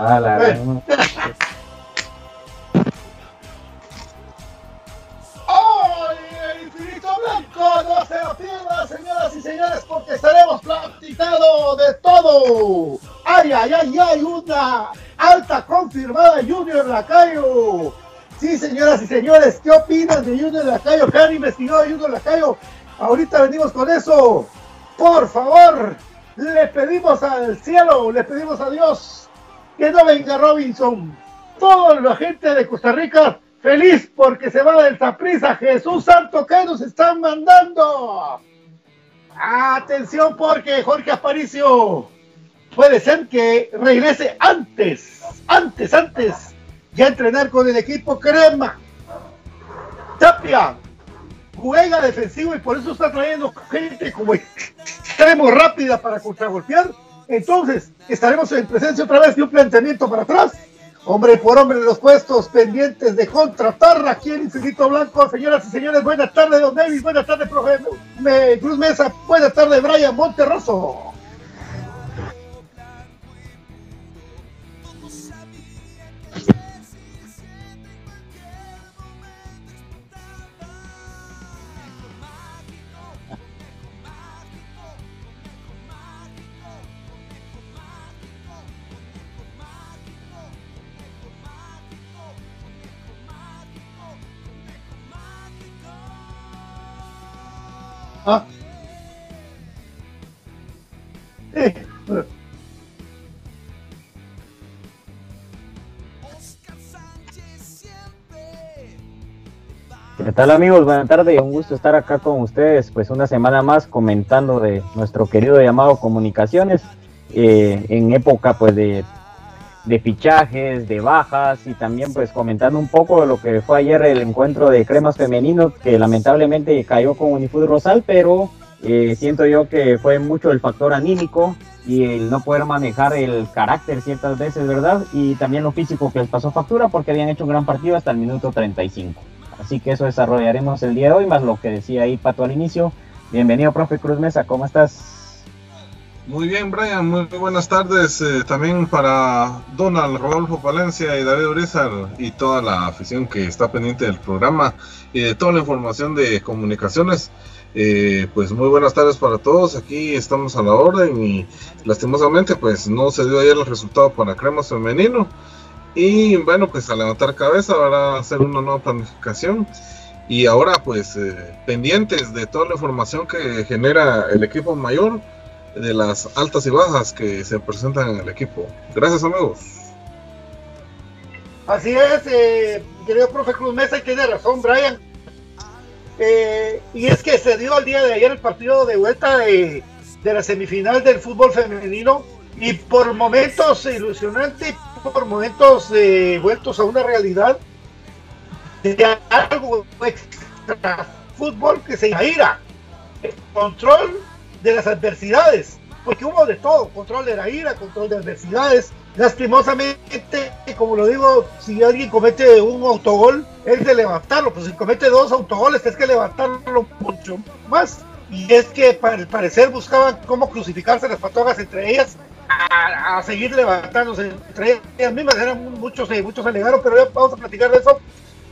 Ah, la ¡Ay, el infinito blanco! ¡No se lo pierdan, señoras y señores, porque estaremos platicando de todo! ¡Ay, ay, ay, ay! Una alta confirmada Junior Lacayo. Sí, señoras y señores, ¿qué opinan de Junior Lacayo? ¿Qué han investigado de Junior Lacayo? Ahorita venimos con eso. Por favor, le pedimos al cielo, le pedimos a Dios que no venga Robinson. Toda la gente de Costa Rica feliz porque se va del Zaprisa. Jesús Santo, ¿qué nos están mandando? Atención porque Jorge Aparicio puede ser que regrese antes, antes, antes, ya entrenar con el equipo crema. Tapia juega defensivo y por eso está trayendo gente como extremo rápida para contragolpear. Entonces, estaremos en presencia otra vez de un planteamiento para atrás. Hombre por hombre de los puestos pendientes de contratar aquí en Infinito Blanco. Señoras y señores, buenas tardes, Don David. Buenas tardes, profe Cruz Mesa. Buenas tardes, Brian Monterroso. ¿Ah? ¿Qué tal amigos? Buenas tardes, un gusto estar acá con ustedes, pues una semana más comentando de nuestro querido llamado Comunicaciones, eh, en época pues de, de, fichajes, de bajas y también pues comentando un poco de lo que fue ayer el encuentro de cremas femeninos que lamentablemente cayó con Unifud Rosal, pero eh, siento yo que fue mucho el factor anímico y el no poder manejar el carácter ciertas veces, ¿verdad? Y también lo físico que les pasó factura porque habían hecho un gran partido hasta el minuto 35. Así que eso desarrollaremos el día de hoy, más lo que decía ahí Pato al inicio. Bienvenido, profe Cruz Mesa, ¿cómo estás? Muy bien, Brian, muy buenas tardes eh, también para Donald, Rodolfo Palencia y David Urizar y toda la afición que está pendiente del programa y de toda la información de comunicaciones. Eh, pues muy buenas tardes para todos, aquí estamos a la orden y lastimosamente pues no se dio ayer el resultado para Cremas Femenino y bueno, pues a levantar cabeza, ahora hacer una nueva planificación. Y ahora pues eh, pendientes de toda la información que genera el equipo mayor, de las altas y bajas que se presentan en el equipo. Gracias amigos. Así es, eh, querido profe Cruz Mesa, y tiene razón Brian. Eh, y es que se dio el día de ayer el partido de vuelta de, de la semifinal del fútbol femenino y por momentos ilusionante por momentos eh, vueltos a una realidad de algo extra fútbol que se ira, control de las adversidades, porque hubo de todo, control de la ira, control de adversidades. Lastimosamente, como lo digo, si alguien comete un autogol, es de levantarlo, pues si comete dos autogoles, es que levantarlo mucho más. Y es que para parecer buscaban cómo crucificarse las patogas entre ellas a, seguir levantándose entre ellas mismas. Eran muchos, eh, muchos alegaron, pero ya vamos a platicar de eso.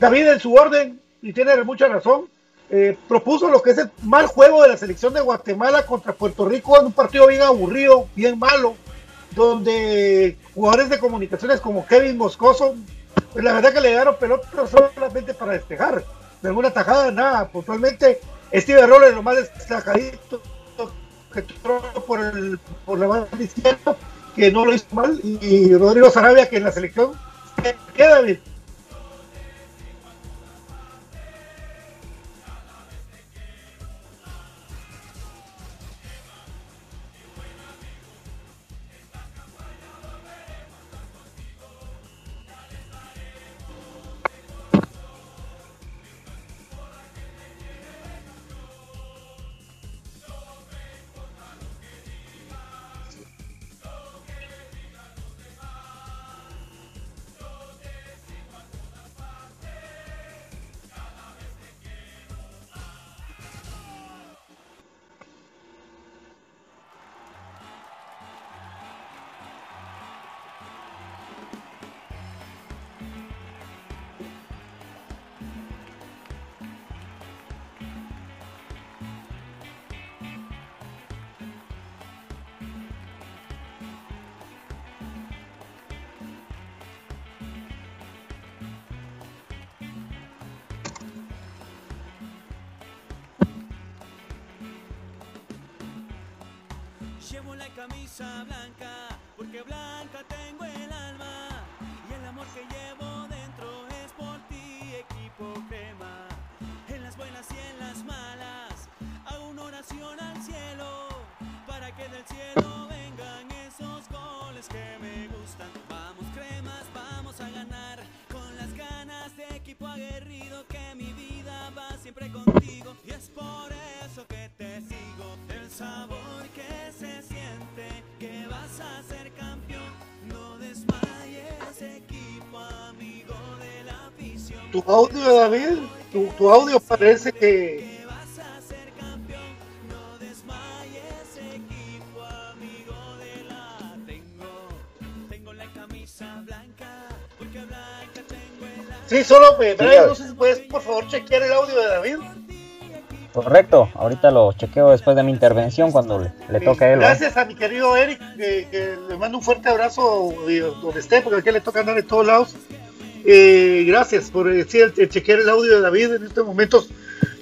David, en su orden, y tiene mucha razón, eh, propuso lo que es el mal juego de la selección de Guatemala contra Puerto Rico en un partido bien aburrido, bien malo, donde jugadores de comunicaciones como Kevin Moscoso, pues la verdad que le dieron pelota solamente para despejar, de alguna tajada, nada, puntualmente. Steve Roller lo más destacadito que por, el, por la banda izquierda, que no lo hizo mal, y Rodrigo Sarabia, que en la selección queda bien. Llevo la camisa blanca porque blanca tengo el alma y el amor que llevo dentro es por ti, equipo crema. En las buenas y en las malas hago una oración al cielo para que del cielo Tu audio, David, tu, tu audio parece que. Sí, solo, eh, Brian, no sé si puedes, por favor, chequear el audio de David. Correcto, ahorita lo chequeo después de mi intervención cuando le, le toca a él. ¿va? Gracias a mi querido Eric, que, que le mando un fuerte abrazo eh, donde esté, porque aquí le toca andar en todos lados. Eh, gracias por eh, sí, el- el chequear el audio de David en estos momentos.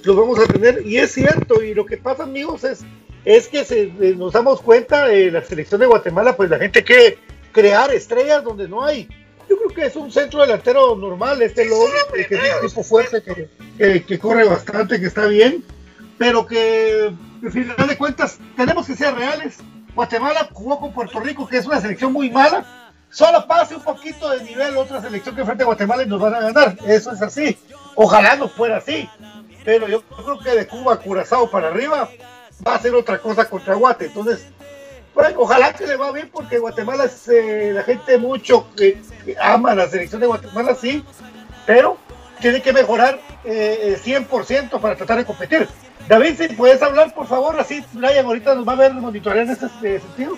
los vamos a tener. Y es cierto, y lo que pasa, amigos, es, es que se, eh, nos damos cuenta de la selección de Guatemala, pues la gente quiere crear estrellas donde no hay. Yo creo que es un centro delantero normal, este Lobo, eh, que es un tipo fuerte, que, que- que corre bastante, que está bien, pero que al final de cuentas tenemos que ser reales. Guatemala jugó con Puerto Rico, que es una selección muy mala. Solo pase un poquito de nivel otra selección que enfrente a Guatemala y nos van a ganar. Eso es así. Ojalá no fuera así. Pero yo creo que de Cuba Curazao para arriba va a ser otra cosa contra Guate. Entonces, pues, ojalá que le va bien porque Guatemala es eh, la gente mucho que, ama la selección de Guatemala, sí, pero tiene que mejorar eh, eh, 100% para tratar de competir. David, si puedes hablar, por favor, así Brian ahorita nos va a ver monitorear en ese eh, sentido.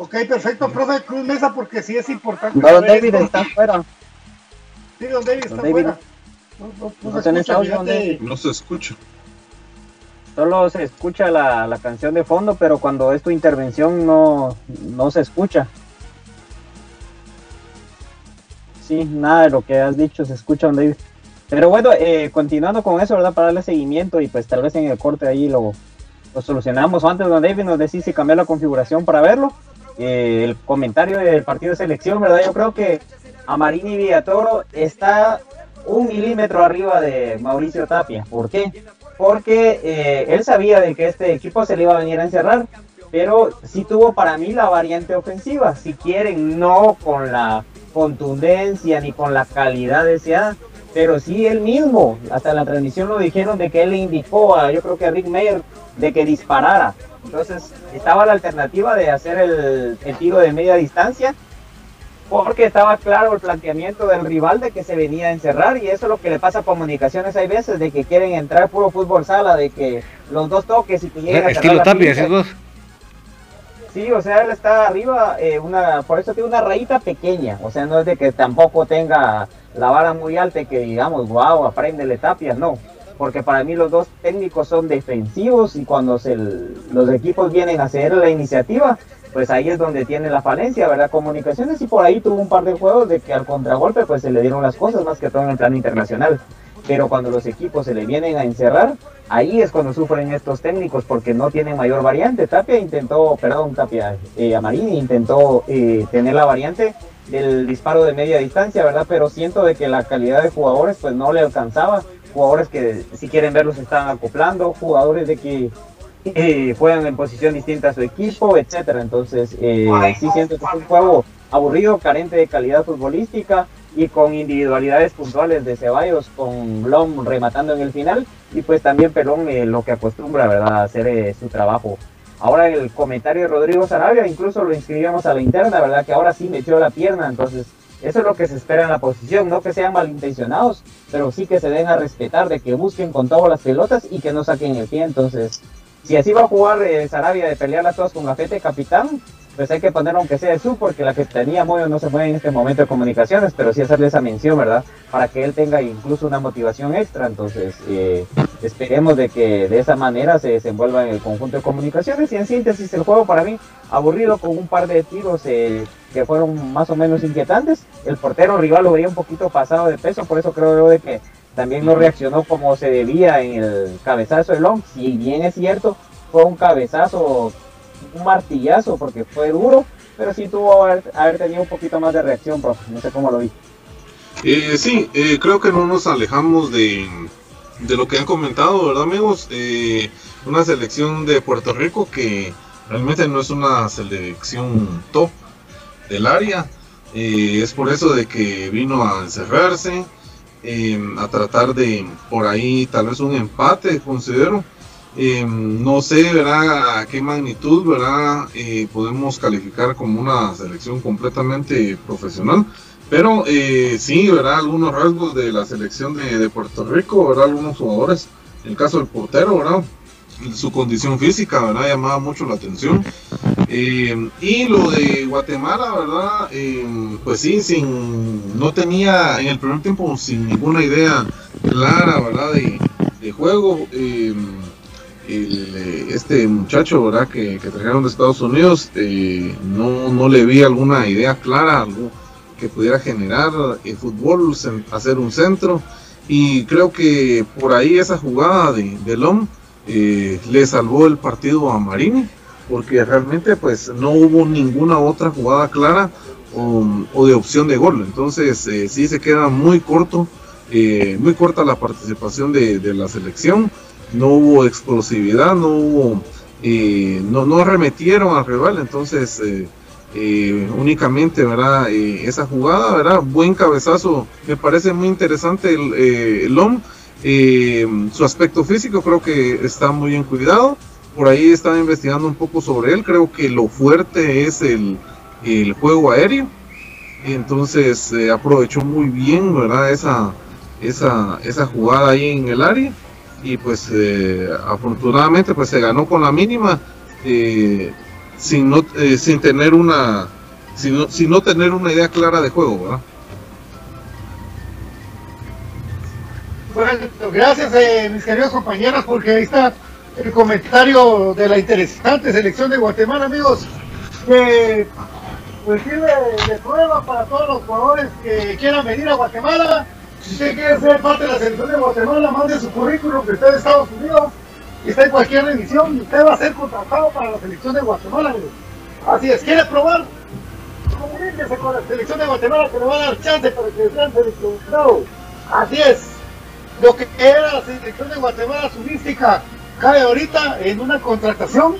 Ok, perfecto, profe Cruz Mesa, porque sí es importante. Don saber David esto. está afuera. Sí, don David está Don David, fuera. No, no, no no se don. No se escucha. Solo se escucha la, la canción de fondo, pero cuando es tu intervención no, no se escucha. Sí, nada de lo que has dicho se escucha, don David. Pero bueno, eh, continuando con eso, ¿verdad? Para darle seguimiento y pues tal vez en el corte ahí lo, lo solucionamos. O antes, don David, nos decís si cambiar la configuración para verlo. Eh, el comentario del partido de selección, ¿verdad? Yo creo que Amarini Villatoro está un milímetro arriba de Mauricio Tapia. ¿Por qué? Porque eh, él sabía de que este equipo se le iba a venir a encerrar, pero sí tuvo para mí la variante ofensiva. Si quieren, no con la contundencia ni con la calidad deseada, pero sí él mismo, hasta en la transmisión lo dijeron de que él le indicó a, yo creo que a Rick Mayer, de que disparara. Entonces estaba la alternativa de hacer el, el tiro de media distancia, porque estaba claro el planteamiento del rival de que se venía a encerrar y eso es lo que le pasa a comunicaciones hay veces de que quieren entrar puro fútbol sala, de que los dos toques y que lleguen a cerrar Estilo Tapia. Sí, o sea, él está arriba, eh, una, por eso tiene una rayita pequeña, o sea, no es de que tampoco tenga la vara muy alta que digamos, wow, apréndele Tapia, no, porque para mí los dos técnicos son defensivos y cuando los equipos vienen a ceder la iniciativa, pues ahí es donde tiene la falencia, ¿verdad? Comunicaciones y por ahí tuvo un par de juegos de que al contragolpe pues se le dieron las cosas, más que todo en el plano internacional. Pero cuando los equipos se le vienen a encerrar, ahí es cuando sufren estos técnicos porque no tienen mayor variante. Tapia intentó, perdón, Tapia, eh, Amarini intentó eh, tener la variante del disparo de media distancia, ¿verdad? Pero siento de que la calidad de jugadores pues no le alcanzaba. Jugadores que si quieren verlos están acoplando, jugadores de que eh, juegan en posición distinta a su equipo, etcétera. Entonces, eh, sí siento que es un juego aburrido, carente de calidad futbolística y con individualidades puntuales de Ceballos, con Blom rematando en el final y pues también Pelón eh, lo que acostumbra, ¿verdad?, a hacer eh, su trabajo. Ahora el comentario de Rodrigo Sarabia, incluso lo inscribíamos a la interna, ¿verdad?, que ahora sí metió la pierna, entonces eso es lo que se espera en la posición, no que sean malintencionados, pero sí que se den a respetar, de que busquen con todas las pelotas y que no saquen el pie, entonces si así va a jugar eh, Sarabia de pelearlas todas con Gafete capitán, pues hay que poner aunque sea su, porque la que tenía Moyo no se fue en este momento de comunicaciones, pero sí hacerle esa mención, ¿verdad? Para que él tenga incluso una motivación extra. Entonces, eh, esperemos de que de esa manera se desenvuelva en el conjunto de comunicaciones. Y en síntesis, el juego para mí, aburrido con un par de tiros eh, que fueron más o menos inquietantes. El portero rival lo veía un poquito pasado de peso, por eso creo yo de que también no reaccionó como se debía en el cabezazo de Long. Si bien es cierto, fue un cabezazo, un martillazo, porque fue duro, pero sí tuvo haber, haber tenido un poquito más de reacción, profe. No sé cómo lo vi. Eh, sí, eh, creo que no nos alejamos de, de lo que han comentado, ¿verdad, amigos? Eh, una selección de Puerto Rico que realmente no es una selección top del área. Eh, es por eso de que vino a encerrarse, a tratar de por ahí tal vez un empate, considero. Em, no sé, ¿verdad? Qué magnitud, ¿verdad? Eh, podemos calificar como una selección completamente profesional. Pero eh, sí, ¿verdad? Algunos rasgos de la selección de, Puerto Rico, ¿verdad? Algunos jugadores, el caso del portero, ¿verdad? su condición física, ¿verdad? Llamaba mucho la atención. Eh, y lo de Guatemala, ¿verdad? Eh, pues sí, sin, no tenía en el primer tiempo sin ninguna idea clara, ¿verdad? De, juego. Eh, este muchacho, ¿verdad? Que, trajeron de Estados Unidos, no, no le vi alguna idea clara, algo que pudiera generar el fútbol, hacer un centro. Y creo que por ahí esa jugada de, de Lom eh, le salvó el partido a Marini, porque realmente pues no hubo ninguna otra jugada clara o, de opción de gol. Entonces eh, sí se queda muy corto, eh, muy corta la participación de, la selección. No hubo explosividad, no hubo, no, no arremetieron al rival. Entonces únicamente, ¿verdad? esa jugada, ¿verdad? Buen cabezazo, me parece muy interesante el, el su aspecto físico creo que está muy bien cuidado. Por ahí estaba investigando un poco sobre él. Creo que lo fuerte es el, el juego aéreo. Entonces eh, aprovechó muy bien, ¿verdad? Esa, esa, esa jugada ahí en el área. Y pues eh, afortunadamente pues se ganó con la mínima. Eh, sin, no, sin tener una sin sin no tener una idea clara de juego, ¿verdad? Gracias eh, mis queridos compañeros, porque ahí está el comentario de la interesante selección de Guatemala, amigos. Que pues sirve de, prueba para todos los jugadores que quieran venir a Guatemala. Si usted quiere ser parte de la selección de Guatemala, mande su currículum que está en Estados Unidos y está en cualquier revisión y usted va a ser contratado para la selección de Guatemala, amigos. Así es, ¿quiere probar? Comuníquese con la selección de Guatemala que le va a dar chance para que sean seleccionados. Así es lo que era la selección de Guatemala turística cae ahorita en una contratación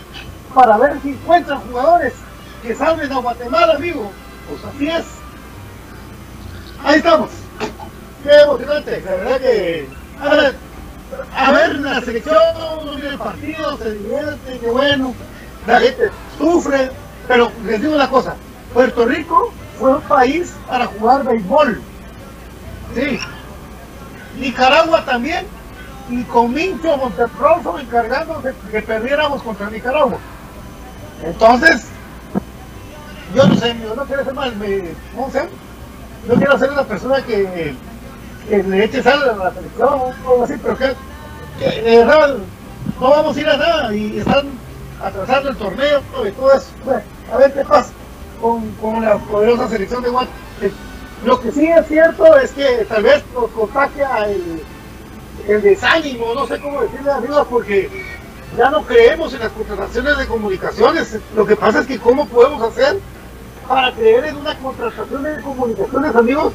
para ver si encuentran jugadores que salven a Guatemala, amigo. Pues así es. Ahí estamos. Qué emocionante. La verdad que. A ver, a ver la selección, el partido, se divierte, qué bueno. La gente sufre. Pero les digo una cosa. Puerto Rico fue un país para jugar béisbol. Sí, Nicaragua también, y con Mincho Monteproso encargándose que perdiéramos contra Nicaragua. Entonces, yo no sé, yo no quiero ser mal, me, no sé, yo quiero ser una persona que, que le eche sal a la selección o algo así, pero que, de verdad no vamos a ir a nada y están atrasando el torneo y todo eso. a ver qué pasa con, con la poderosa selección de Guatemala lo que sí es cierto es que tal vez nos contagia el, el desánimo, no sé cómo decirle arriba, porque ya no creemos en las contrataciones de comunicaciones. Lo que pasa es que cómo podemos hacer para creer en una contratación de comunicaciones, amigos,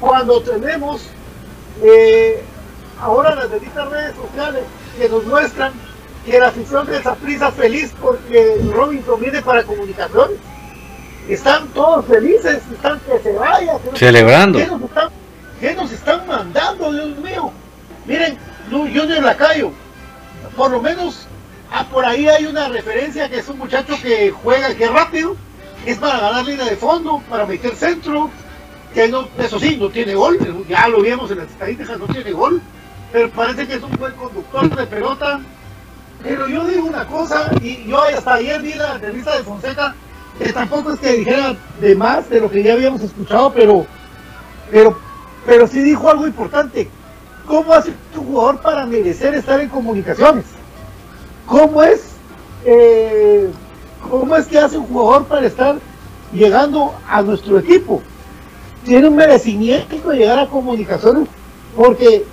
cuando tenemos eh, ahora las benditas redes sociales que nos muestran que la afición de esa prisa feliz porque Robinson viene para comunicaciones están todos felices, están que se vaya. Celebrando. ¿qué nos, están, mandando, Dios mío? Miren, Junior Lacayo, por lo menos ah, por ahí hay una referencia que es un muchacho que juega, que es rápido, es para ganar línea de fondo, para meter centro, que eso sí, no tiene gol, ya lo vimos en las estadísticas, no tiene gol, pero parece que es un buen conductor de pelota. Pero yo digo una cosa, y yo hasta ayer vi la entrevista de Fonseca, que tampoco es que dijera de más de lo que ya habíamos escuchado, pero, pero, pero sí dijo algo importante. ¿Cómo hace un jugador para merecer estar en comunicaciones? ¿Cómo es, eh, cómo es que hace un jugador para estar llegando a nuestro equipo? Tiene un merecimiento llegar a comunicaciones, porque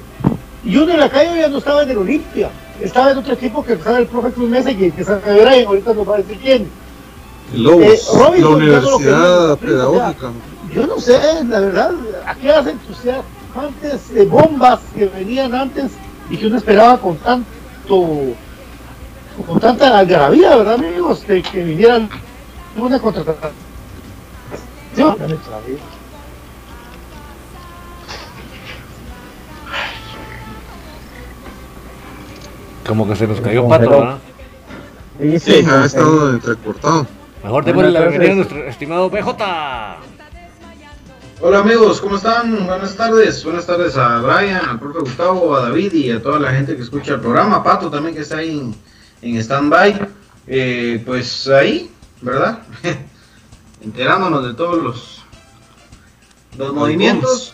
Junior Lacayo ya no estaba en el Olimpia, estaba en otro equipo que estaba el profe Cruz Mesa y que, que sabe ahorita nos va a decir quién Lobos, eh, la Universidad Pedagógica. yo no sé, la verdad, aquí hacen antes de bombas que venían antes y que uno esperaba con tanto con tanta algarabía, ¿verdad, amigos? De que vinieran una contratación. Como que se nos cayó pato, ¿verdad? Sí, Sí, sí, ha estado entrecortado. Mejor démosle la bienvenida a nuestro estimado PJ. Hola amigos, ¿cómo están? Buenas tardes. Buenas tardes a Brian, al profe Gustavo, a David y a toda la gente que escucha el programa. Pato también que está ahí en, en stand-by. Eh, pues ahí, ¿verdad? Enterándonos de todos los, los movimientos.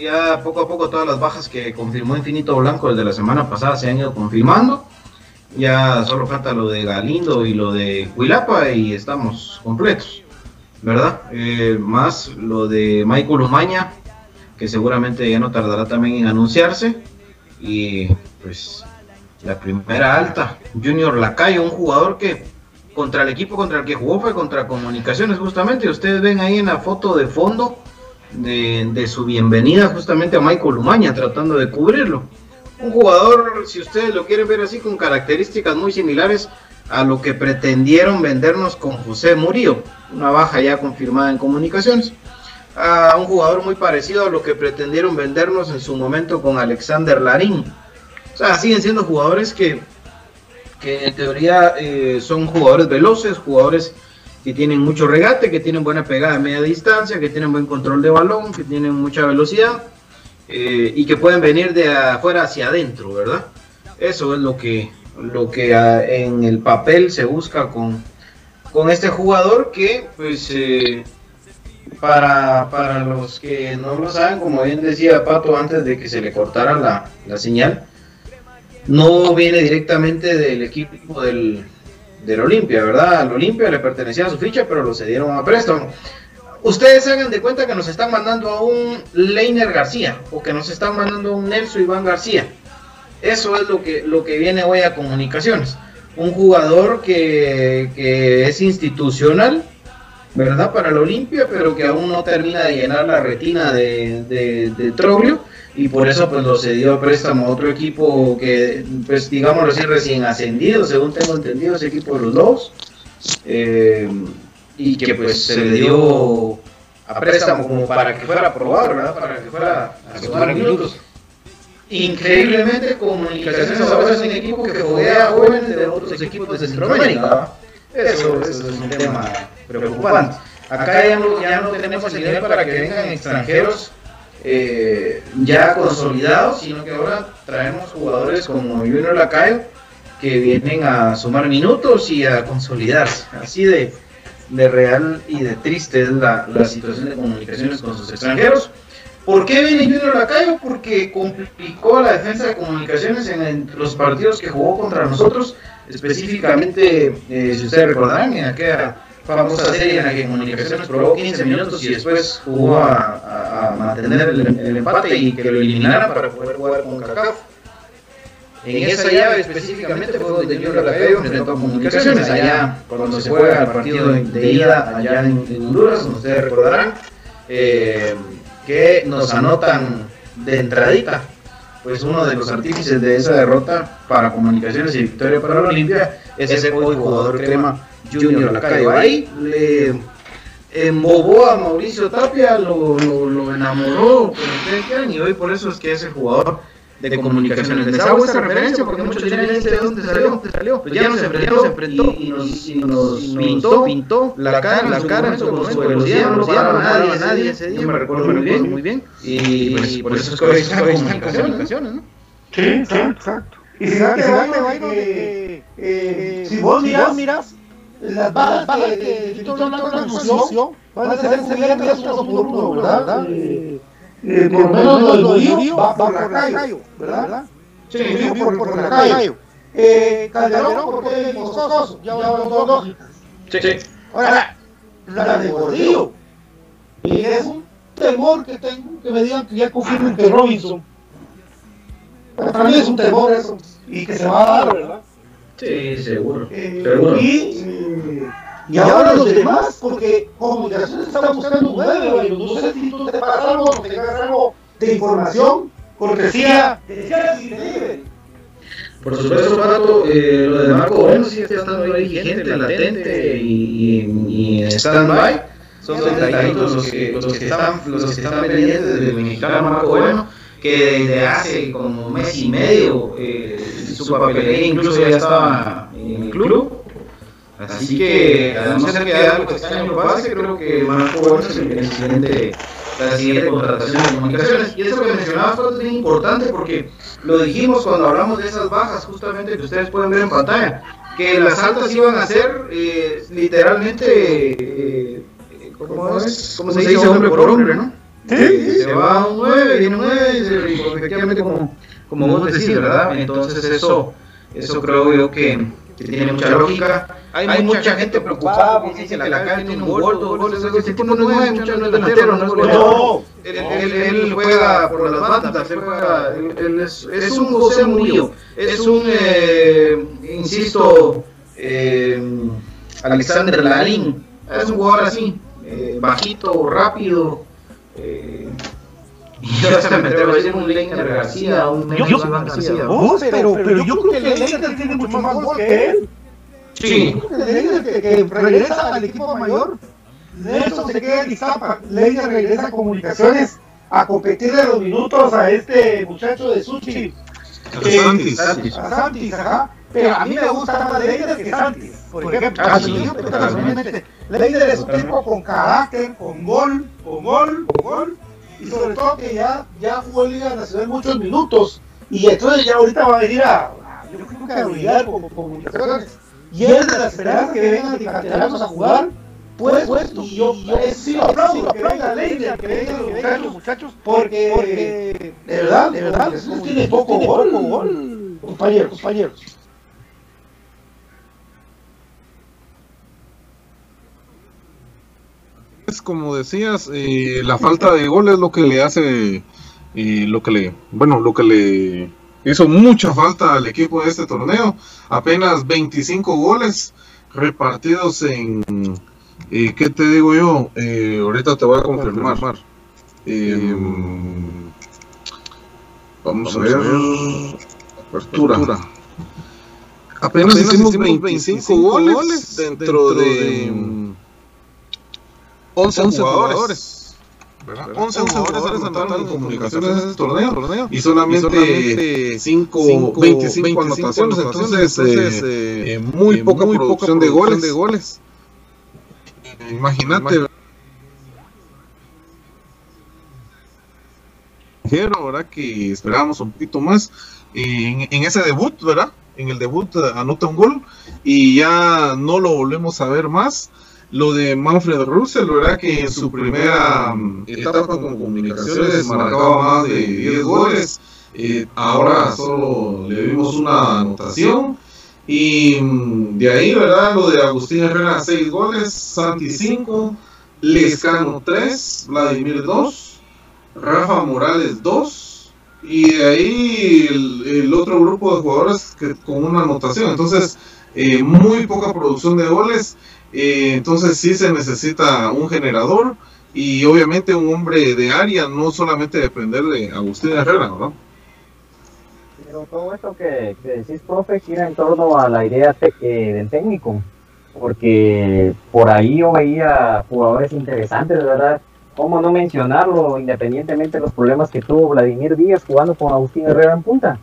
Ya poco a poco todas las bajas que confirmó Infinito Blanco desde la semana pasada se han ido confirmando. Ya solo falta lo de Galindo y lo de Huilapa y estamos completos. ¿verdad? Eh, más lo de Michael Umaña, que seguramente ya no tardará también en anunciarse. Y pues la primera alta, Junior Lacayo, un jugador que contra el equipo contra el que jugó fue contra Comunicaciones justamente. Ustedes ven ahí en la foto de fondo de, su bienvenida justamente a Michael Umaña tratando de cubrirlo. Un jugador, si ustedes lo quieren ver así, con características muy similares a lo que pretendieron vendernos con José Murillo, una baja ya confirmada en comunicaciones. A un jugador muy parecido a lo que pretendieron vendernos en su momento con Alexander Larín. O sea, siguen siendo jugadores que, que en teoría eh, son jugadores veloces, jugadores que tienen mucho regate, que tienen buena pegada a media distancia, que tienen buen control de balón, que tienen mucha velocidad eh, y que pueden venir de afuera hacia adentro, ¿verdad? Eso es lo que, lo que ah, en el papel se busca con, con este jugador que, pues, eh, para, para los que no lo saben, como bien decía Pato antes de que se le cortara la, la señal, no viene directamente del equipo del, del Olimpia, ¿verdad? Al Olimpia le pertenecía a su ficha, pero lo cedieron a préstamo. Ustedes hagan de cuenta que nos están mandando a un Leiner García o que nos están mandando a un Nelson Iván García. Eso es lo que, lo que viene hoy a comunicaciones. Un jugador que, que es institucional, ¿verdad? Para el Olimpia, pero que aún no termina de llenar la retina de, de, de Troglio y por eso pues lo cedió a préstamo a otro equipo que, pues digámoslo así, recién ascendido, según tengo entendido, ese equipo de los Lobos. Eh, y que pues se le dio a préstamo como para que fuera a probar, ¿verdad? Para que fuera a sumar minutos. Increíblemente, Comunicaciones ahora es un equipo que juega a jóvenes de otros equipos de Centroamérica. Eso, eso es un tema preocupante. Acá ya no, ya no tenemos el nivel para que vengan extranjeros eh, ya consolidados, sino que ahora traemos jugadores como Junior Lacayo que vienen a sumar minutos y a consolidarse. Así de, de real y de triste es la, la situación de comunicaciones con sus extranjeros. ¿Por qué viene Junior Lacayo? Porque complicó la defensa de comunicaciones en, los partidos que jugó contra nosotros, específicamente, eh, si ustedes recordarán, en aquella famosa serie en la que comunicaciones probó 15 minutos y después jugó a, mantener el, empate y que lo eliminaran para poder jugar con CACAF. En esa llave específicamente fue donde Junior Lacayo enfrentó a comunicaciones, allá cuando se juega el partido de, ida allá en, en Honduras, ustedes recordarán, eh, que nos anotan de entradita. Pues uno de los artífices de esa derrota para comunicaciones y victoria para la Olimpia es ese hoy jugador crema Junior Lacayo. Ahí le embobó a Mauricio Tapia, lo, lo, lo enamoró, como ustedes quieran, y hoy por eso es que ese jugador de comunicaciones. Les hago esta referencia porque muchos dirán, ¿este de dónde salió? ¿Dónde salió? Pues ya nos enfrentó, enfrentó y, nos, y nos pintó, pintó la cara, la cara en su velocidad, no lo nadie, a nadie ese día, me recuerdo muy bien, muy bien. Y pues por eso es que hoy está en comunicaciones, ¿no? Sí, sí, exacto. Y Jairo, que eh, si vos miras, las bajas que, que Víctor Blanco anunció van a ser cubiertas uno por uno, ¿verdad? Eh, eh, por lo menos lo del Bolívar va por la calle, ¿verdad? Sí, Sí, por, por la calle. Eh, Calderón, porque es ya hablamos dos lógicas. Sí, sí. Ahora, la de Gordillo. Y es un temor que tengo que me digan que ya confirmen que Robinson. Para mí es un temor eso. Y que se va a dar, ¿verdad? Sí, seguro. Eh, Seguro. y, y ahora los demás, porque comunicaciones está buscando un nueve, no sé si tú te algo o tengas algo de información, cortesía, te libre. Por supuesto, Pato, eh, lo de Marco Bueno sí está estando ahí vigente, latente y, y, y en stand-by. Son detallitos los que, los que están, los que están pendientes del mexicano Marco Bueno, que desde hace como un mes y medio eh, su papelería incluso ya estaba en el club. Así que, a no ser que algo extraño pase, creo que Marco Bueno es el siguiente la siguiente contratación de comunicaciones. Y eso que mencionabas fue bien importante porque lo dijimos cuando hablamos de esas bajas, justamente que ustedes pueden ver en pantalla, que las altas iban a ser eh, literalmente, eh, ¿cómo, es? ¿cómo se dice? Hombre por hombre, ¿no? Eh, se va un 9, viene un 9, y efectivamente como, como vos decís, ¿verdad? Entonces eso, eso creo yo que, que tiene mucha lógica. Hay, hay mucha gente preocupada porque dice que la calle tiene un gol, dos goles, ese tipo no es mucho, no es delantero, no es goleador. Él, él, él, juega por las bandas, él juega, él, es, es, un José Murillo, es un, eh, insisto, eh, Alexander Larín, es un jugador así, eh, bajito, rápido. Eh, y yo se me atrevo a decir un Leiner García, un Mendoza García. No, pero, pero yo creo que Leiner tiene mucho más gol que él. Sí. Leiner que, que regresa al equipo mayor. Nelson se queda en Iztapa. Leiner regresa a comunicaciones a competirle los minutos a este muchacho de Suchi. A Santis. A Santis, ajá. Pero a mí me gusta más Leiner que Santis. Por ejemplo, Ah, sí. yo personalmente, Leiner es un tipo con carácter, con gol, con gol, con gol. Y sobre todo que ya, ya jugó Liga Nacional muchos minutos. Y entonces ya ahorita va a venir a, a- yo creo que a brillar como comunicaciones. Y es de la esperanza que vengan canteranos a jugar. Pues, pues, y yo, yo sí aplaudo, que venga Leiner, que vengan los muchachos, muchachos, porque, porque de verdad, de verdad, tiene poco gol, gol, compañeros, compañeros. Es como decías, eh, la falta de gol es lo que le hace, eh, lo que le, bueno, lo que le hizo mucha falta al equipo de este torneo. Apenas 25 goles repartidos en, eh, ¿qué te digo yo? Eh, ahorita te voy a confirmar. Eh, vamos a ver, apertura. Apenas hicimos 25 goles dentro de 11, jugadores. ¿verdad? 11, jugadores anotaron en comunicaciones en este torneo, y solamente 5, 25, anotaciones. Entonces, eh, eh, muy, poca producción de goles. De goles. Imagínate. ¿verdad? Que esperábamos un poquito más. En, en ese debut, ¿verdad? En el debut eh, anota un gol y ya no lo volvemos a ver más. Lo de Manfred Russell, ¿verdad? Que en su primera mm, etapa con comunicaciones marcaba más de 10 goles. Eh, ahora solo le vimos una anotación. Y mm, de ahí, ¿verdad? Lo de Agustín Herrera, 6 goles. Santi 5. Lescano 3. Vladimir 2. Rafa Morales 2. Y de ahí el, otro grupo de jugadores con una anotación. Entonces, eh, muy poca producción de goles. Entonces sí se necesita un generador y obviamente un hombre de área, no solamente depender de Agustín Herrera, ¿no? Pero todo esto que, decís, profe, gira en torno a la idea eh, del técnico, porque por ahí yo veía jugadores interesantes, ¿verdad? ¿Cómo no mencionarlo, independientemente de los problemas que tuvo Vladimir Díaz jugando con Agustín Herrera en punta?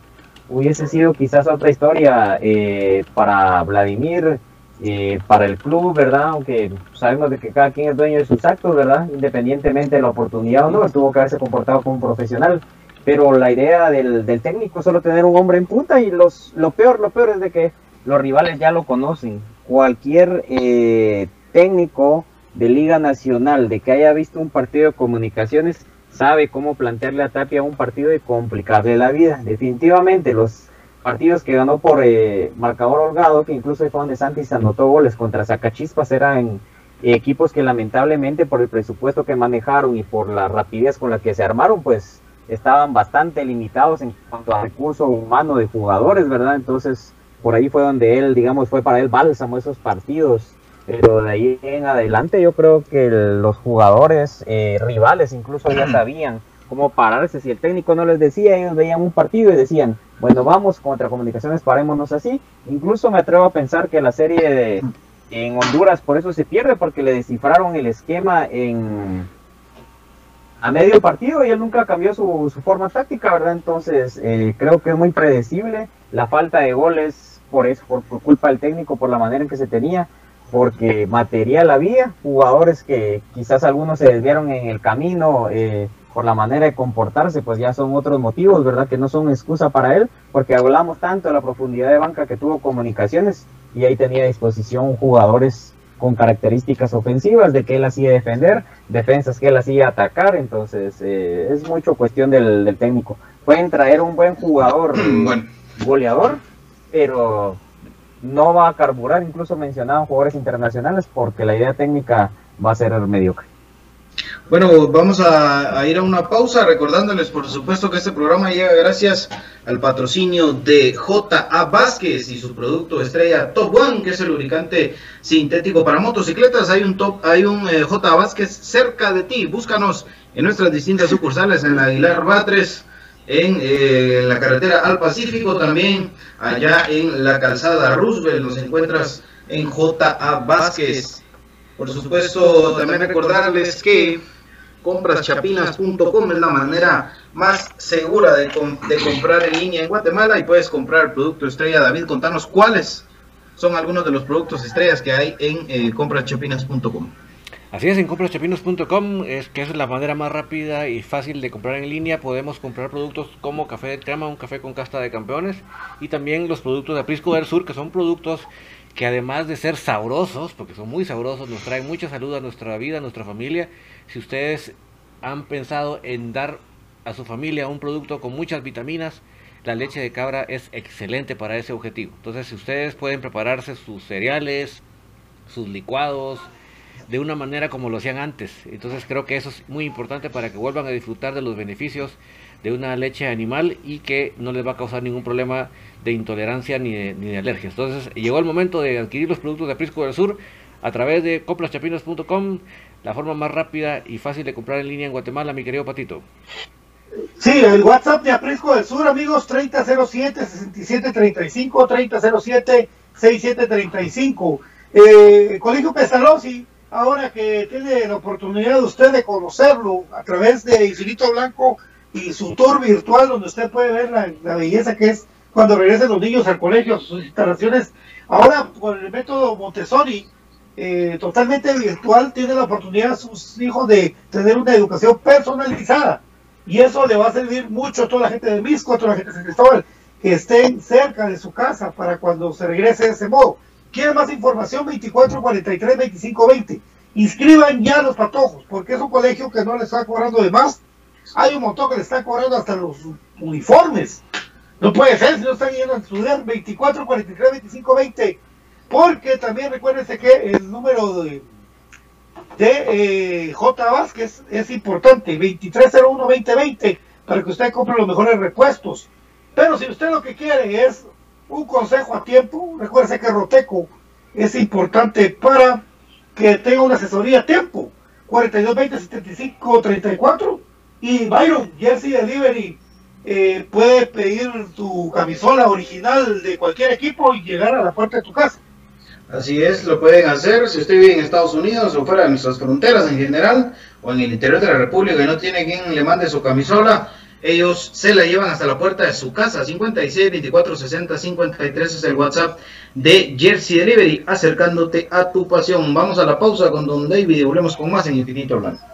Hubiese sido quizás otra historia eh, para Vladimir, eh, para el club, ¿verdad? Aunque sabemos de que cada quien es dueño de sus actos, ¿verdad? Independientemente de la oportunidad o no, tuvo que haberse comportado como un profesional pero la idea del, del técnico es solo tener un hombre en punta y los lo peor lo peor es de que los rivales ya lo conocen cualquier eh, técnico de liga nacional de que haya visto un partido de comunicaciones sabe cómo plantearle a Tapia un partido y complicarle la vida definitivamente los partidos que ganó por eh, marcador holgado que incluso fue donde Santis anotó goles contra Zacachispas eran equipos que lamentablemente por el presupuesto que manejaron y por la rapidez con la que se armaron pues estaban bastante limitados en cuanto a recurso humano de jugadores, ¿verdad? Entonces, por ahí fue donde él, digamos, fue para él bálsamo esos partidos. Pero de ahí en adelante yo creo que los jugadores eh, rivales incluso ya sabían cómo pararse. Si el técnico no les decía, ellos veían un partido y decían, bueno, vamos contra comunicaciones, parémonos así. Incluso me atrevo a pensar que la serie de, en Honduras por eso se pierde, porque le descifraron el esquema en a medio partido y él nunca cambió su, su forma táctica, ¿verdad? Entonces eh, creo que es muy predecible la falta de goles por eso, por, por culpa del técnico, por la manera en que se tenía porque material había, jugadores que quizás algunos se desviaron en el camino eh, por la manera de comportarse, pues ya son otros motivos, ¿verdad? Que no son excusa para él, porque hablamos tanto de la profundidad de banca que tuvo comunicaciones y ahí tenía a disposición jugadores con características ofensivas, de que él hacía defender, defensas que él hacía atacar, entonces eh, es mucho cuestión del, del, técnico. Pueden traer un buen jugador bueno. goleador, pero no va a carburar, incluso mencionaban jugadores internacionales, porque la idea técnica va a ser mediocre. Bueno, vamos a, ir a una pausa recordándoles por supuesto que este programa llega gracias al patrocinio de J.A. Vázquez y su producto estrella Top One, que es el lubricante sintético para motocicletas. Hay un top, hay un eh, J.A. Vázquez cerca de ti. Búscanos en nuestras distintas sucursales en la Aguilar Batres, en, eh, en la carretera al Pacífico, también allá en la calzada Roosevelt. Nos encuentras en J.A. Vázquez. Por supuesto, también recordarles que compraschapinas.com es la manera más segura de, com de, comprar en línea en Guatemala y puedes comprar el producto estrella. David, contanos cuáles son algunos de los productos estrellas que hay en eh, compraschapinas.com. Así es, en compraschapinos.com es que es la manera más rápida y fácil de comprar en línea. Podemos comprar productos como café de crema, un café con casta de campeones y también los productos de Aprisco del Sur, que son productos que además de ser sabrosos, porque son muy sabrosos, nos traen mucha salud a nuestra vida, a nuestra familia. Si ustedes han pensado en dar a su familia un producto con muchas vitaminas, la leche de cabra es excelente para ese objetivo. Entonces, si ustedes pueden prepararse sus cereales, sus licuados, de una manera como lo hacían antes. Entonces creo que eso es muy importante para que vuelvan a disfrutar de los beneficios de una leche animal y que no les va a causar ningún problema de intolerancia ni de, alergias. Entonces llegó el momento de adquirir los productos de Aprisco del Sur a través de complaschapinos.com, la forma más rápida y fácil de comprar en línea en Guatemala, mi querido Patito. Sí, el WhatsApp de Aprisco del Sur, amigos, 3007-6735, 3007-6735. Eh, Colegio Pestalozzi, ahora que tiene la oportunidad de usted de conocerlo a través de Infinito Blanco y su tour virtual, donde usted puede ver la, la belleza que es cuando regresen los niños al colegio, sus instalaciones. Ahora, con el método Montessori, eh, totalmente virtual, tiene la oportunidad a sus hijos de tener una educación personalizada. Y eso le va a servir mucho a toda la gente de Misco, a toda la gente de San Cristóbal, que estén cerca de su casa para cuando se regrese de ese modo. ¿Quieren más información? 24 43 25 20. Inscriban ya los patojos, porque es un colegio que no les está cobrando de más. Hay un montón que le está cobrando hasta los uniformes. No puede ser si no están yendo a estudiar 24 43 25 20. Porque también recuérdense que el número de, eh, J. Vázquez es importante, 2301-2020, para que usted compre los mejores repuestos. Pero si usted lo que quiere es un consejo a tiempo, recuérdese que Roteco es importante para que tenga una asesoría a tiempo. 4220-7534 y Byron, Jersey Delivery, eh, puede pedir tu camisola original de cualquier equipo y llegar a la puerta de tu casa. Así es, lo pueden hacer si usted vive en Estados Unidos o fuera de nuestras fronteras en general o en el interior de la República y no tiene quien le mande su camisola, ellos se la llevan hasta la puerta de su casa. 56 24 60 53 es el WhatsApp de Jersey Delivery, acercándote a tu pasión. Vamos a la pausa con Don David y volvemos con más en Infinito Blanco.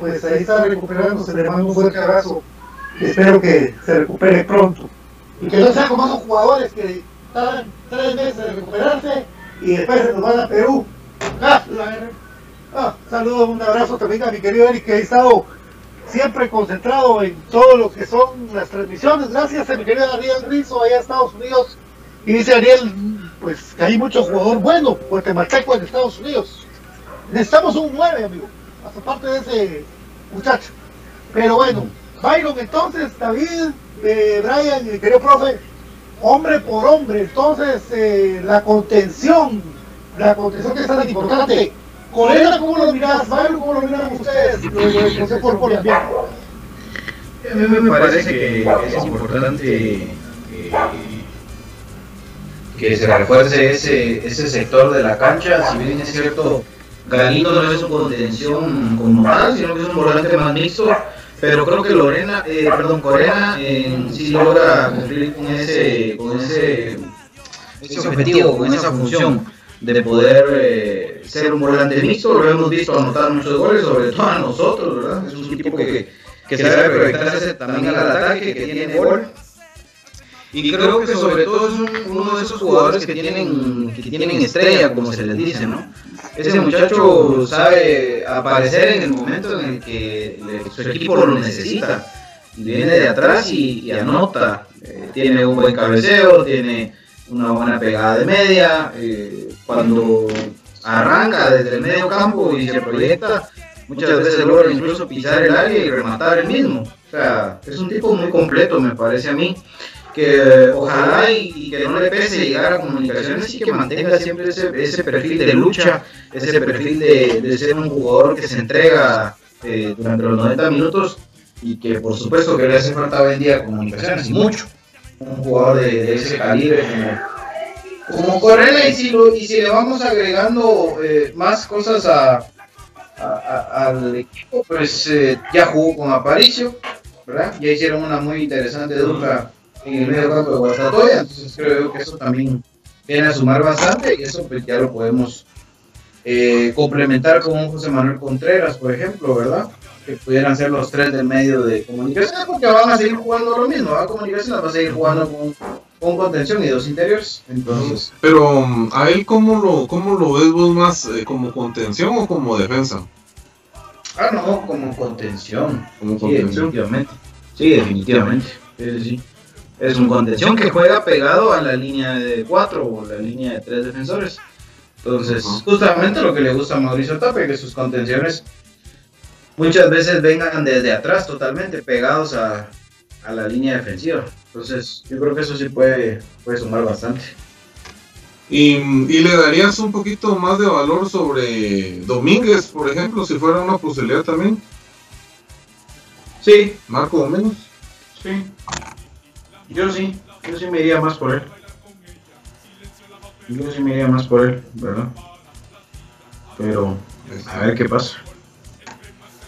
Pues ahí está recuperándose, le mando un fuerte abrazo. Espero que se recupere pronto. Y que no sea como esos jugadores que tardan tres meses de recuperarse y después se nos van a Perú. Ah, ah, saludos, un abrazo también a mi querido Eric que ha estado siempre concentrado en todo lo que son las transmisiones. Gracias a mi querido Ariel Rizzo allá en Estados Unidos. Y dice Ariel, pues que hay mucho jugador bueno, guatemalteco en Estados Unidos. Necesitamos un 9, amigo, aparte de ese muchacho. Pero bueno, Byron, entonces, David, eh, Brian, mi querido profe, hombre por hombre, entonces eh, la contención, la contención que es tan importante. Corena, ¿cómo lo mirás? Byron, ¿cómo lo miran ustedes? Del Consejo Colombiano. A mí me parece que es importante eh, que se refuerce ese, ese sector de la cancha, si bien es cierto, Galindo no es su contención como tal, sino que es un volante más mixto, pero creo que Lorena, eh, perdón, Corena eh, sí logra cumplir con ese, con ese, objetivo, con esa función de poder eh, ser un volante mixto, lo hemos visto anotar muchos goles, sobre todo a nosotros, ¿verdad? Es un tipo que, que sabe proyectarse también al ataque, que tiene gol. Y creo que sobre todo es un- uno de esos jugadores que tienen, que tienen estrella, como se les dice, ¿no? Ese muchacho sabe aparecer en el momento en el que su equipo lo necesita. Viene de atrás y, y anota. Eh, tiene un buen cabeceo, tiene una buena pegada de media. eh, cuando arranca desde el medio campo y se proyecta, muchas veces logra incluso pisar el área y rematar el mismo. O sea, es un tipo muy completo, me parece a mí que ojalá y, y que no le pese llegar a comunicaciones y que mantenga siempre ese, ese perfil de lucha, ese perfil de, de ser un jugador que se entrega eh, durante los 90 minutos y que por supuesto que le hace falta hoy en día comunicaciones y mucho. Un jugador de, de ese calibre como, como Correa y si, lo- y si le vamos agregando eh, más cosas a, a- a- al equipo, pues eh, ya jugó con Aparicio, ¿verdad? Ya hicieron una muy interesante dupla en el medio campo de Guastatoya, entonces creo yo que eso también viene a sumar bastante y eso pues ya lo podemos eh, complementar con un José Manuel Contreras, por ejemplo, ¿verdad? Que pudieran ser los tres del medio de comunicación, porque van a seguir jugando lo mismo, ¿verdad? Comunicación va a seguir jugando con, con contención y dos interiores, entonces... Pero a él, ¿cómo lo, cómo lo ves vos más? eh, ¿Como contención o como defensa? Ah, no, como contención. Como Sí, contención. definitivamente. Sí, definitivamente. Sí, sí. Es un contención que juega pegado a la línea de cuatro o la línea de tres defensores. Entonces, justamente lo que le gusta a Mauricio Tapia, que sus contenciones muchas veces vengan desde atrás totalmente pegados a, a la línea defensiva. Entonces, yo creo que eso sí puede, puede sumar bastante. Y, y le darías un poquito más de valor sobre Domínguez, por ejemplo, si fuera una posibilidad también. Sí, Marco Domínguez. sí. Yo sí, yo sí me iría más por él. Yo sí me iría más por él, ¿verdad? Pero a ver qué pasa.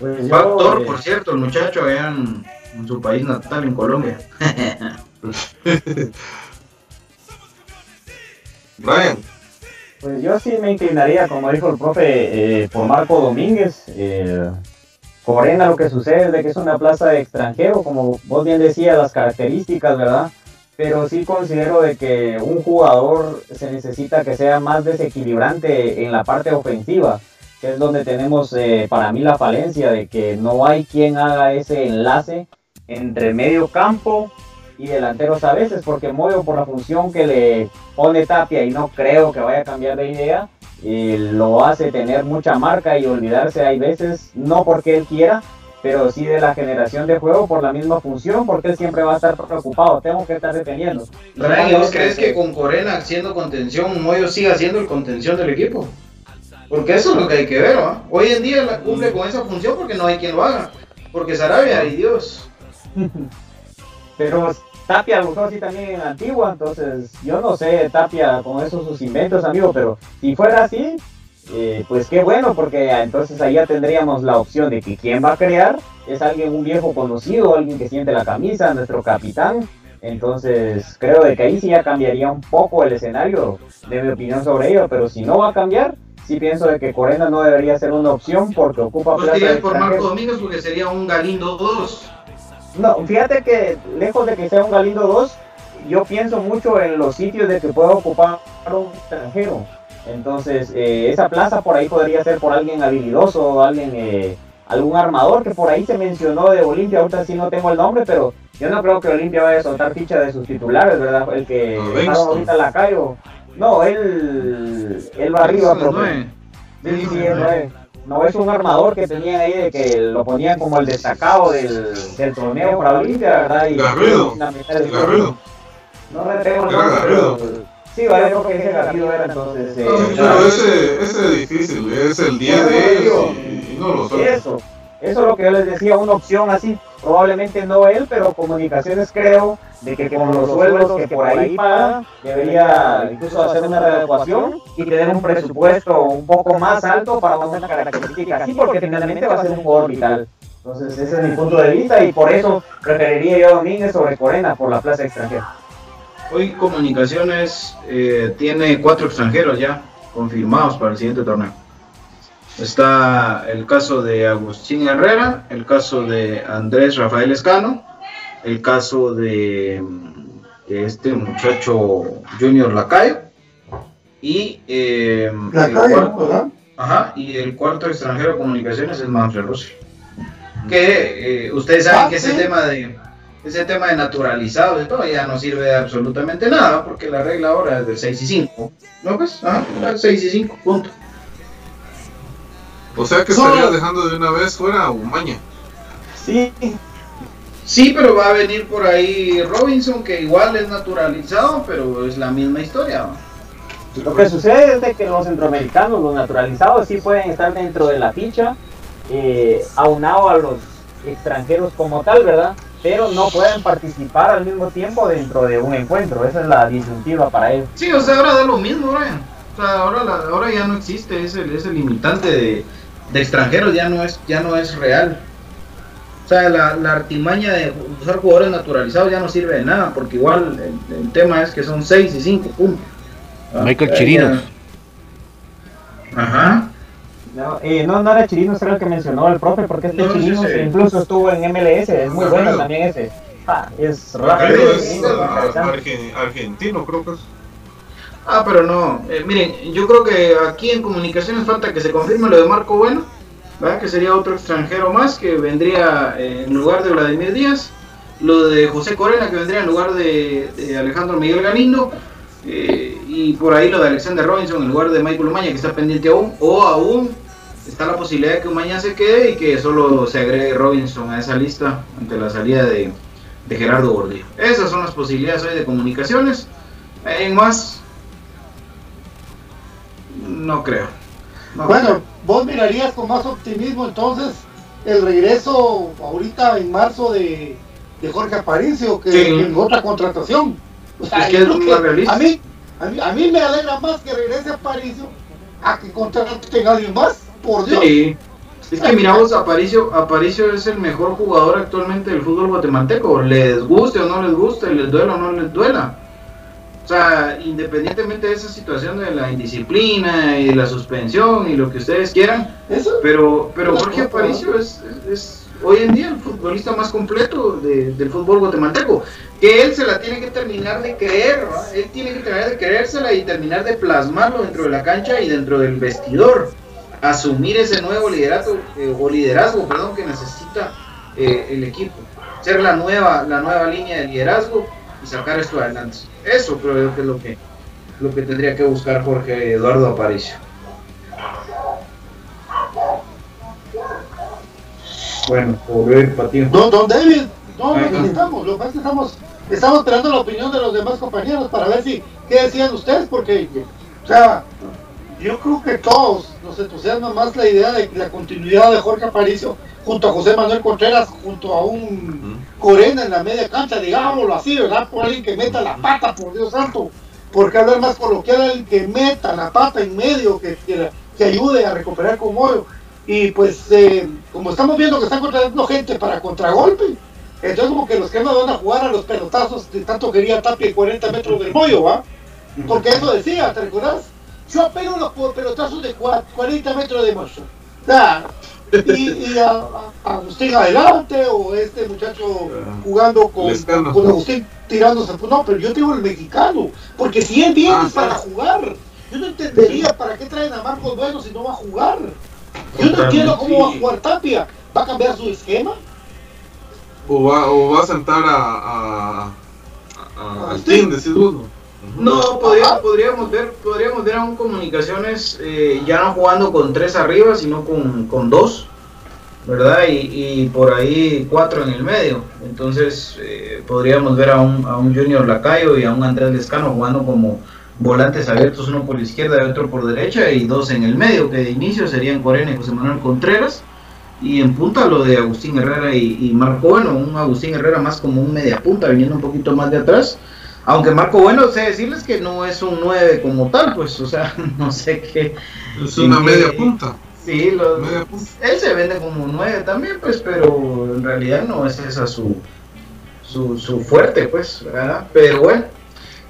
Pues yo, eh, por cierto, el muchacho allá en, en su país natal, en Colombia. Brian. Pues yo sí me inclinaría, como dijo el profe, eh, por Marco Domínguez. Eh, Corena lo que sucede es de que es una plaza de extranjero, como vos bien decías, las características, ¿verdad? Pero sí considero de que un jugador se necesita que sea más desequilibrante en la parte ofensiva, que es donde tenemos eh, para mí la falencia de que no hay quien haga ese enlace entre medio campo y delanteros a veces, porque Moyo por la función que le pone Tapia y no creo que vaya a cambiar de idea, y lo hace tener mucha marca y olvidarse hay veces, no porque él quiera, pero sí de la generación de juego por la misma función, porque él siempre va a estar preocupado, tengo que estar deteniendo. Brian, ¿y vos crees que con Corena siendo contención, Moyo siga siendo el contención del equipo? Porque eso es lo que hay que ver, ¿va? Hoy en día la cumple con esa función porque no hay quien lo haga. Porque Sarabia, y Dios. Pero Tapia lo usó así también en Antigua, entonces yo no sé Tapia con esos sus inventos, amigo, pero si fuera así, eh, pues qué bueno, porque entonces ahí ya tendríamos la opción de que quien va a crear es alguien, un viejo conocido, alguien que siente la camisa, nuestro capitán. Entonces creo de que ahí sí ya cambiaría un poco el escenario de mi opinión sobre ello, pero si no va a cambiar, sí pienso de que Corena no debería ser una opción porque ocupa dirías por Marco. Domínguez porque sería un Galindo 2. No, fíjate que lejos de que sea un Galindo 2, yo pienso mucho en los sitios de que pueda ocupar un extranjero. Entonces, eh, esa plaza por ahí podría ser por alguien habilidoso, alguien, eh, algún armador que por ahí se mencionó de Olimpia. Ahorita sí no tengo el nombre, pero yo no creo que Olimpia vaya a soltar ficha de sus titulares, ¿verdad? El que dejaron ahorita en la calle. No, él, él va arriba, profe. Sí, sí. No es un armador que tenían ahí de que lo ponían como el destacado del, del torneo para Olimpia, ¿verdad? Y Garrido. Garrido. No retengo el nombre, Sí, vale, creo que ese Garrido era entonces. eh, la- pero ese, ese es difícil, es el 10 de ellos y, y no lo suelta. Eso, eso es lo que yo les decía, una opción así, probablemente no él, pero comunicaciones creo de que con los sueldos que por ahí paga, debería incluso hacer una readecuación y tener un presupuesto un poco más alto para una característica así, porque finalmente va a ser un jugador vital. Entonces ese es mi punto de vista y por eso preferiría yo a Domínguez sobre Corena por la plaza extranjera. Hoy Comunicaciones eh, tiene cuatro extranjeros ya confirmados para el siguiente torneo. Está el caso de Agustín Herrera, el caso de Andrés Rafael Escano, el caso de, mm, de este muchacho Junior Lacayo y, eh, La el cuarto- ¿verdad? Ajá, y el cuarto extranjero de comunicaciones es Manfred Rossi. Que eh, ustedes saben Ah, que ese sí. tema de ese tema de naturalizados y todo ya no sirve de absolutamente nada, porque la regla ahora es del 6 y 5. ¿No pues? Ajá, 6 y 5, punto. O sea que Solo- estarías dejando de una vez fuera a Umaña. Sí, Sí, pero va a venir por ahí Robinson, que igual es naturalizado, pero es la misma historia. ¿no? Lo que sucede es de que los centroamericanos, los naturalizados, sí pueden estar dentro de la ficha, eh, aunado a los extranjeros como tal, ¿verdad? Pero no pueden participar al mismo tiempo dentro de un encuentro. Esa es la disyuntiva para ellos. Sí, o sea, ahora da lo mismo, Brian. O sea, ahora, la- ahora ya no existe ese, ese limitante de, de extranjeros, ya no es, ya no es real. O sea, la, la artimaña de usar jugadores naturalizados ya no sirve de nada, porque igual el, el tema es que son 6 y 5 puntos. Ah, Michael Chirinos. ya- Ajá. No, eh, no, no era Chirinos, era el que mencionó el profe, porque este No, sí, Chirinos sí. incluso estuvo en MLS, es muy bueno también ese. Ah, es rápido, Alfredo es es interesante. argen- argentino, creo que es. Ah, pero no. Eh, miren, yo creo que aquí en comunicaciones falta que se confirme lo de Marco Bueno, ¿verdad? que sería otro extranjero más que vendría eh, en lugar de Vladimir Díaz. Lo de José Corena que vendría en lugar de, Alejandro Miguel Galindo. eh, y por ahí lo de Alexander Robinson en lugar de Michael Umaña que está pendiente aún. O aún está la posibilidad de que Umaña se quede y que solo se agregue Robinson a esa lista ante la salida de, de Gerardo Gordillo. Esas son las posibilidades hoy de comunicaciones. En más, no creo. No Bueno, creo. vos mirarías con más optimismo entonces el regreso ahorita en marzo de, de Jorge Aparicio que Sí. en otra contratación. O sea, Es que es realista. a mí, a mí, a mí me alegra más que regrese Aparicio a que contraten a alguien más, por Dios. Sí. Es que miramos a Aparicio, Aparicio es el mejor jugador actualmente del fútbol guatemalteco. Les guste o no les guste, les duela o no les duela. O sea, independientemente de esa situación de la indisciplina y la suspensión y lo que ustedes quieran, Eso, pero, pero Jorge. Aparicio es, es- es hoy en día el futbolista más completo de- del fútbol guatemalteco. Que él se la tiene que terminar de creer, ¿va? él tiene que terminar de creérsela y terminar de plasmarlo dentro de la cancha y dentro del vestidor. Asumir ese nuevo liderato eh, o liderazgo, perdón, que necesita eh, el equipo. Ser la nueva, la nueva línea de liderazgo y sacar esto adelante. Eso creo que es lo que, lo que tendría que buscar Jorge Eduardo Aparicio. Bueno, por ver, Patiño. don, don David, no necesitamos, lo que estamos, estamos esperando la opinión de los demás compañeros para ver si, qué decían ustedes, porque, o sea, yo creo que todos nos entusiasma más la idea de la continuidad de Jorge Aparicio junto a José Manuel Contreras, junto a un Corena en la media cancha, digámoslo así, ¿verdad? Por alguien que meta la pata, por Dios santo. Porque hablar más coloquial, alguien que meta la pata en medio, que, que, que ayude a recuperar con hoyo. Y pues, eh, como estamos viendo que están contratando gente para contragolpe, entonces como que los que no van a jugar a los pelotazos de tanto quería Tapia en 40 metros del mollo, ¿va? Porque eso decía, ¿te recordás? Yo apego los po- pelotazos de cua- 40 metros de mozo. Y, y a, a- Agustín adelante, o este muchacho jugando con, con Agustín tirándose. No, pero yo digo el mexicano, porque si él viene Ah, para sí. jugar. Yo no entendería para qué traen a Marcos Bueno si no va a jugar. Yo no entiendo cómo va a jugar Tapia. ¿Va a cambiar su esquema? O va, o va a sentar a, a, a, a- team, decís vos. ¿No? No, podría- podríamos ver, podríamos ver aún comunicaciones eh, ya no jugando con tres arriba, sino con, con dos, ¿verdad? Y, y por ahí cuatro en el medio. Entonces eh, podríamos ver a un, a un Junior Lacayo y a un Andrés Lescano jugando como volantes abiertos, uno por la izquierda y otro por derecha, y dos en el medio, que de inicio serían Corena y José Manuel Contreras. Y en punta lo de Agustín Herrera y, y Marco Bueno, un Agustín Herrera más como un media punta, viniendo un poquito más de atrás. Aunque Marco Bueno, sé decirles que no es un 9 como tal, pues, o sea, no sé qué. Es una ¿En media punta. Sí, lo- Media punta. él se vende como un 9 también, pues, pero en realidad no es esa su, su, su fuerte, pues, ¿verdad? Pero bueno,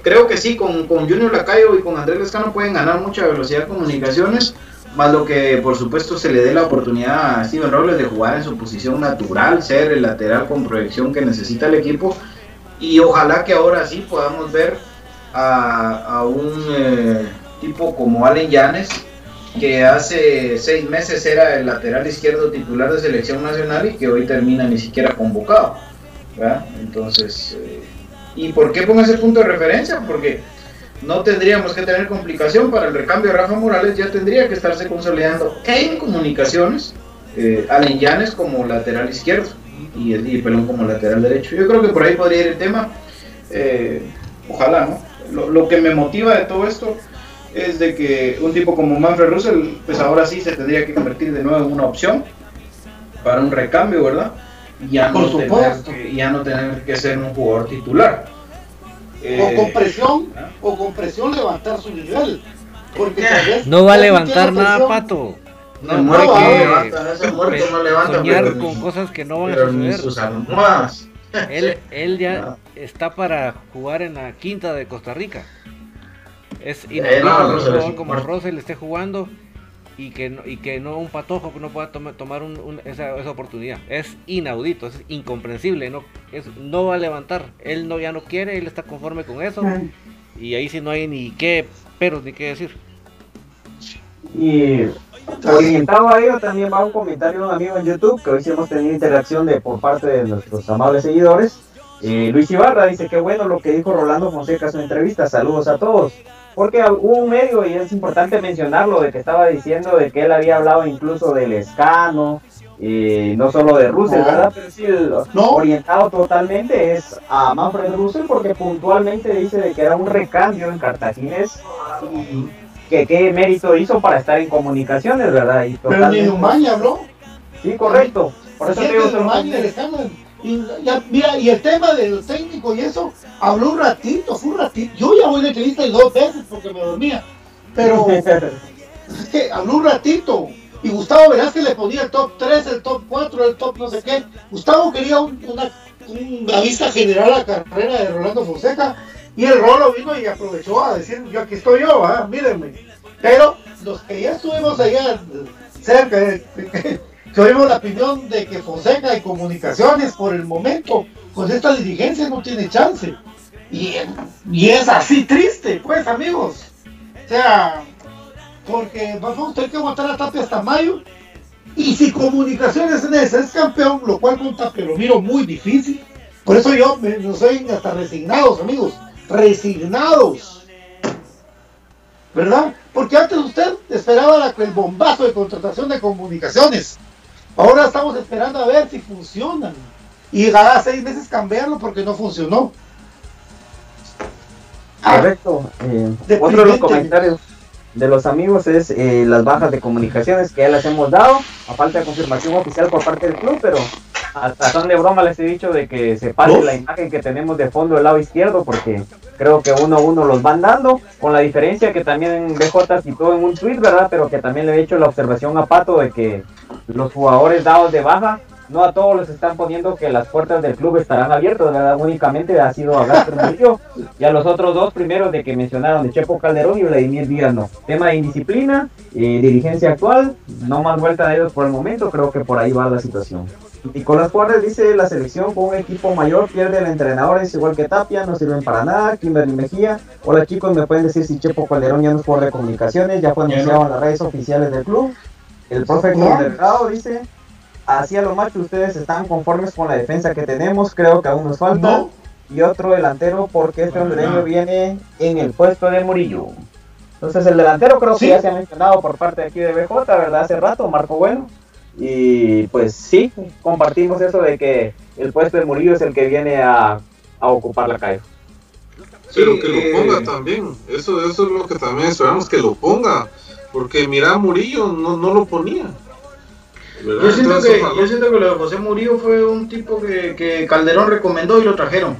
creo que sí, con, con Junior Lacayo y con Andrés Lescano pueden ganar mucha velocidad de comunicaciones, más lo que por supuesto se le dé la oportunidad a Steven Robles de jugar en su posición natural, ser el lateral con proyección que necesita el equipo. Y ojalá que ahora sí podamos ver a, a un eh, tipo como Allen Yanes, que hace seis meses era el lateral izquierdo titular de selección nacional y que hoy termina ni siquiera convocado. Entonces, eh, ¿y por qué pongo ese punto de referencia? Porque no tendríamos que tener complicación para el recambio de Rafa Morales, ya tendría que estarse consolidando en comunicaciones eh, Allen Yanes como lateral izquierdo y, y Pelón como lateral derecho. Yo creo que por ahí podría ir el tema. eh, ojalá, ¿no? Lo, lo que me motiva de todo esto es de que un tipo como Manfred Russell, pues ahora sí se tendría que convertir de nuevo en una opción para un recambio, ¿verdad? ya Por no, tener supuesto. que, ya no tener que ser un jugador titular. o Eh, con presión, ¿ah? o con presión levantar su nivel. Porque vez No va a levantar nada, presión. Pato. No, No, muere no, que no muerto no levanta, soñar pero, con cosas que no van a pero suceder. sus almohadas. Él, él ya No. está para jugar en la quinta de Costa Rica. Es Eh, inaudito no, que un jugador como muerto. Russell esté jugando y que no, y que no un patojo que no pueda toma- tomar un- un- esa, esa oportunidad. Es inaudito, es incomprensible. No, es, no va a levantar. Él no ya no quiere, él está conforme con eso. Y ahí sí no hay ni qué peros ni qué decir. Y orientado a ello también va un comentario de un amigo en YouTube que hoy sí hemos tenido interacción de por parte de nuestros amables seguidores. Eh, Luis Ibarra dice que bueno lo que dijo Rolando Fonseca en su entrevista. Saludos a todos. Porque hubo un medio, y es importante mencionarlo, de que estaba diciendo de que él había hablado incluso del escano, y no solo de Russell, No. ¿verdad? Pero sí, el- No. orientado totalmente es a Manfred Russell porque puntualmente dice de que era un recambio en Cartaginés y que qué mérito hizo para estar en comunicaciones, ¿verdad? Y Pero ni totalmente- Umaña habló. Sí, correcto. Por eso digo, de y ya- mira, y el tema de los técnicos y eso, habló un ratito, fue un ratito. Yo ya voy la entrevista y dos veces porque me dormía. Pero es que habló un ratito. Y Gustavo Velázquez le ponía el top 3, el top 4, el top no sé qué. Gustavo quería un- una, una vista general a la carrera de Rolando Fonseca. Y el Rolo vino y aprovechó a decir, yo aquí estoy yo, mírenme. Pero los que ya estuvimos allá cerca, que oímos la opinión de que Fonseca y Comunicaciones por el momento, con esta dirigencia no tiene chance. Y, y es así triste, pues amigos. O sea, porque vamos a tener que aguantar a Tapia hasta mayo. Y si Comunicaciones en ese es campeón, lo cual con Tapia lo miro muy difícil. Por eso yo me, no soy hasta resignados, amigos. Resignados. ¿Verdad? Porque antes usted esperaba el bombazo de contratación de comunicaciones. Ahora estamos esperando a ver si funcionan. Y cada seis meses cambiarlo porque no funcionó. Ah, Correcto. Eh, otro de los comentarios de los amigos es eh, las bajas de comunicaciones que ya las hemos dado, a falta de confirmación oficial por parte del club, pero hasta son de broma les he dicho de que se pase Uf. la imagen que tenemos de fondo del lado izquierdo, porque creo que uno a uno los van dando, con la diferencia que también BJ citó en un tweet, ¿verdad? Pero que también le he hecho la observación a Pato de que los jugadores dados de baja no a todos les están poniendo que las puertas del club estarán abiertas, ¿verdad? Únicamente ha sido a Gaster Murillo y a los otros dos primeros de que mencionaron, de Chepo Calderón y Vladimir Díaz, no. Tema de indisciplina, eh, dirigencia actual, no más vuelta de ellos por el momento, creo que por ahí va la situación. Nicolás Juárez dice, la selección con un equipo mayor pierde el entrenador, es igual que Tapia, no sirven para nada, Kimberly Mejía. Hola chicos, ¿me pueden decir si Chepo Calderón ya no es jugador de comunicaciones? Ya fue anunciado en las redes oficiales del club. El profe. Delgado dice, así a lo macho, ustedes están conformes con la defensa que tenemos, creo que aún nos falta. No. Y otro delantero porque este hondureño viene en el puesto de Murillo. Entonces el delantero creo Sí. que ya se ha mencionado por parte de aquí de BJ, ¿verdad? Hace rato, Marco Bueno. Y pues sí, compartimos eso de que el puesto de Murillo es el que viene a, a ocupar la calle. Pero que eh, lo ponga también. Eso, eso es lo que también esperamos que lo ponga. Porque mira, Murillo no, no lo ponía. Yo siento, Entonces, que, yo siento que lo de José Murillo fue un tipo que, que Calderón recomendó y lo trajeron.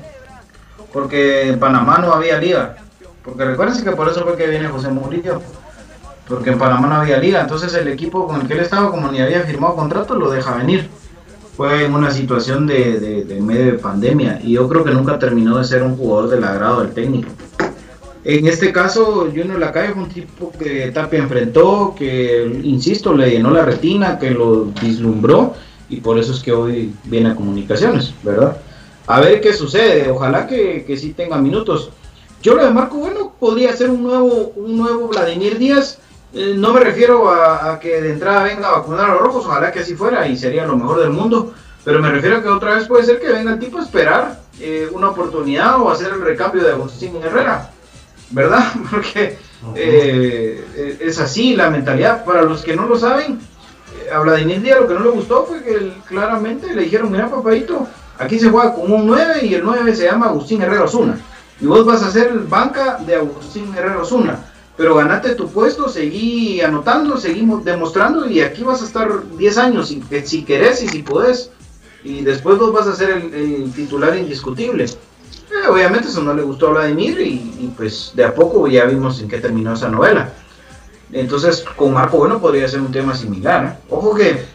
Porque en Panamá no había liga. Porque recuérdense que por eso fue que viene José Murillo. Porque en Panamá no había liga. Entonces el equipo con el que él estaba, como ni había firmado contrato, lo deja venir. Fue en una situación de, de- medio de pandemia. Y yo creo que nunca terminó de ser un jugador del agrado del técnico. En este caso, Junior Lacalle fue un tipo que Tapia enfrentó, que, insisto, le llenó la retina, que lo vislumbró, y por eso es que hoy viene a comunicaciones, ¿verdad? A ver qué sucede, ojalá que, que sí tenga minutos. Yo lo de Marco Bueno podría ser un nuevo, un nuevo Vladimir Díaz. Eh, no me refiero a, a que de entrada venga a vacunar a los rojos, ojalá que así fuera y sería lo mejor del mundo. Pero me refiero a que otra vez puede ser que venga el tipo a esperar eh, una oportunidad o hacer el recambio de Agustín Herrera. ¿verdad? Porque eh, es así la mentalidad. Para los que no lo saben, a Vladimir Díaz lo que no le gustó fue que él claramente le dijeron, mira papadito, aquí se juega con un 9 y el 9 se llama Agustín Herrera Osuna. Y vos vas a ser banca de Agustín Herrera Osuna. Pero ganate tu puesto, seguí anotando, seguimos demostrando y aquí vas a estar 10 años si, si querés y si podés. y después vos vas a ser el, el titular indiscutible. Eh, obviamente eso no le gustó a Vladimir y, y, pues de a poco ya vimos en qué terminó esa novela. Entonces con Marco Bueno podría ser un tema similar. ¿eh? Ojo que,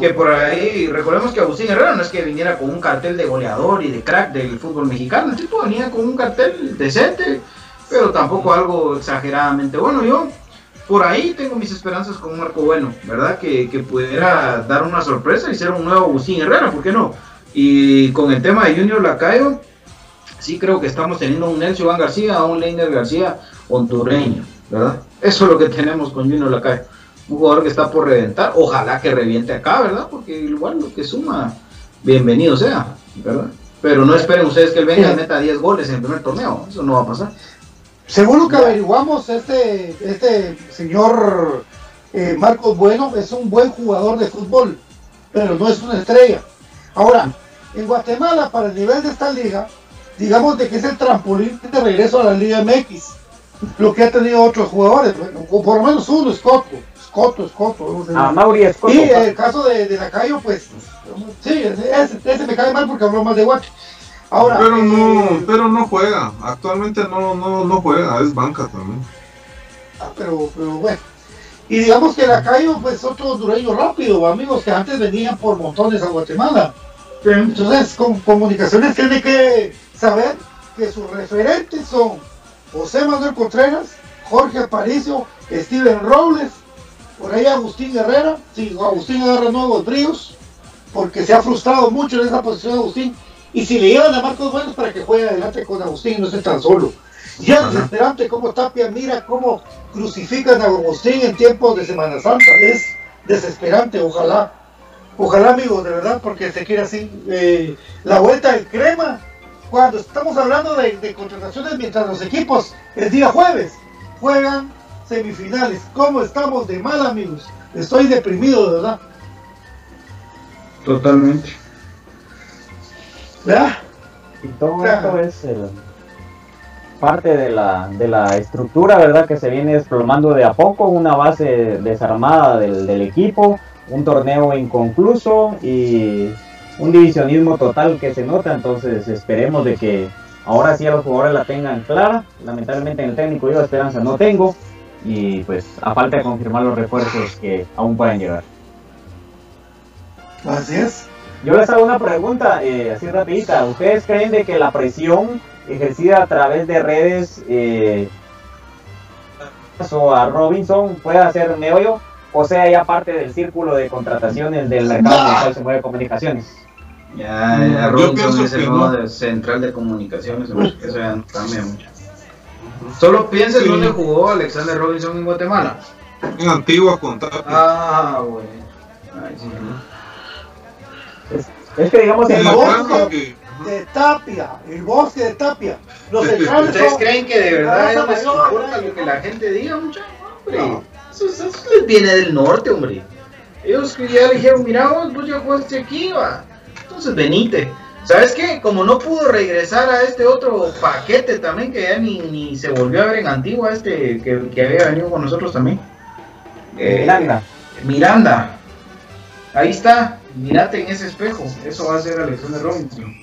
que por ahí, recordemos que Agustín Herrera no es que viniera con un cartel de goleador y de crack del fútbol mexicano, el tipo venía con un cartel decente, pero tampoco algo exageradamente bueno. Yo por ahí tengo mis esperanzas con Marco Bueno, ¿verdad? Que, que pudiera dar una sorpresa y ser un nuevo Agustín Herrera, ¿por qué no? Y con el tema de Junior Lacayo, sí creo que estamos teniendo un Nelson Iván García, un Leiner García hondureño, ¿verdad? Eso es lo que tenemos con Junior Lacayo. Un jugador que está por reventar, ojalá que reviente acá, ¿verdad? Porque igual lo que suma, bienvenido sea, ¿verdad? Pero no esperen ustedes que él venga y meta 10 goles en el primer torneo, eso no va a pasar. Según lo que averiguamos, este, este señor eh, Marcos Bueno es un buen jugador de fútbol, pero no es una estrella. Ahora, en Guatemala, para el nivel de esta liga, digamos de que es el trampolín de regreso a la Liga MX, lo que ha tenido otros jugadores, bueno, o por lo menos uno, Scotto, Scotto, Scotto. A Mauri Escoto. Y el caso de, de Lacayo, pues, sí, ese, ese me cae mal porque habló más de Guacho. Ahora, pero no, eh, pero no juega. Actualmente no, no, no juega, es banca también. Ah, pero, pero bueno. Y digamos que Lacayo, pues otro hondureño rápido, amigos que antes venían por montones a Guatemala. Entonces, con comunicaciones tiene que saber que sus referentes son José Manuel Contreras, Jorge Aparicio, Steven Robles, por ahí Agustín Herrera, si Agustín agarra nuevos bríos, porque se ha frustrado mucho en esa posición Agustín, y si le llevan a Marcos Buenos para que juegue adelante con Agustín no esté tan solo. Ya es desesperante cómo Tapia mira cómo crucifican a Agustín en tiempos de Semana Santa. Es desesperante, ojalá. Ojalá, amigos, de verdad, porque se quiere así. eh, la vuelta del crema, cuando estamos hablando de, de contrataciones mientras los equipos el día jueves juegan semifinales. ¿Cómo estamos de mal, amigos? Estoy deprimido, de verdad. Totalmente. Y todo esto es el- parte de la, de la estructura, ¿verdad? Que se viene desplomando de a poco, una base desarmada del, del equipo, un torneo inconcluso y un divisionismo total que se nota, entonces esperemos de que ahora sí a los jugadores la tengan clara, lamentablemente en el técnico yo esperanza no tengo y pues a falta de confirmar los refuerzos que aún pueden llegar. Así es. Yo les hago una pregunta eh, así rapidita. ¿Ustedes creen de que la presión ejercida a través de redes eh, o a Robinson pueda ser meollo? O sea, ya parte del círculo de contrataciones del mercado en el cual se mueve comunicaciones. Ya, Robinson es el nuevo no. central de comunicaciones, eso ya no cambia mucho. Solo piensa en Sí. dónde jugó Alexander Robinson en Guatemala. En Antigua con Tapia. Ah, güey. Ay, sí. Es que digamos el bosque. De Tapia, el bosque de Tapia. Los ¿Ustedes creen que de verdad ellos les importa ¿eh? lo que la gente diga, muchachos? Hombre, No. eso, eso les viene del norte, hombre. Ellos ya le dijeron, mira vos, vos ya jugaste aquí, va. Entonces venite. ¿Sabes qué? Como no pudo regresar a este otro paquete también, que ya ni, ni se volvió a ver en Antigua, este que, que había venido con nosotros también. Eh, Miranda. Miranda. Ahí está. Mírate en ese espejo. Eso va a ser Alexander Robinson.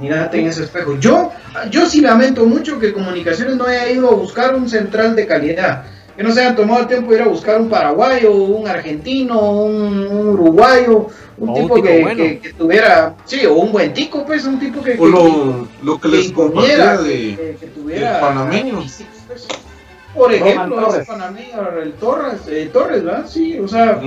Mírate en ese espejo. Yo, yo sí lamento mucho que Comunicaciones no haya ido a buscar un central de calidad. Que no se hayan tomado el tiempo de ir a buscar un paraguayo, un argentino, un, un uruguayo, un O un tipo que, bueno. que- que tuviera, sí, o un buen tico, pues, un tipo que, O lo, lo que que les compartía que, de, que- que tuviera panameño. pues. Por ejemplo, ese Torres. panameño, el Torres, eh, Torres, ¿verdad? Sí, o sea.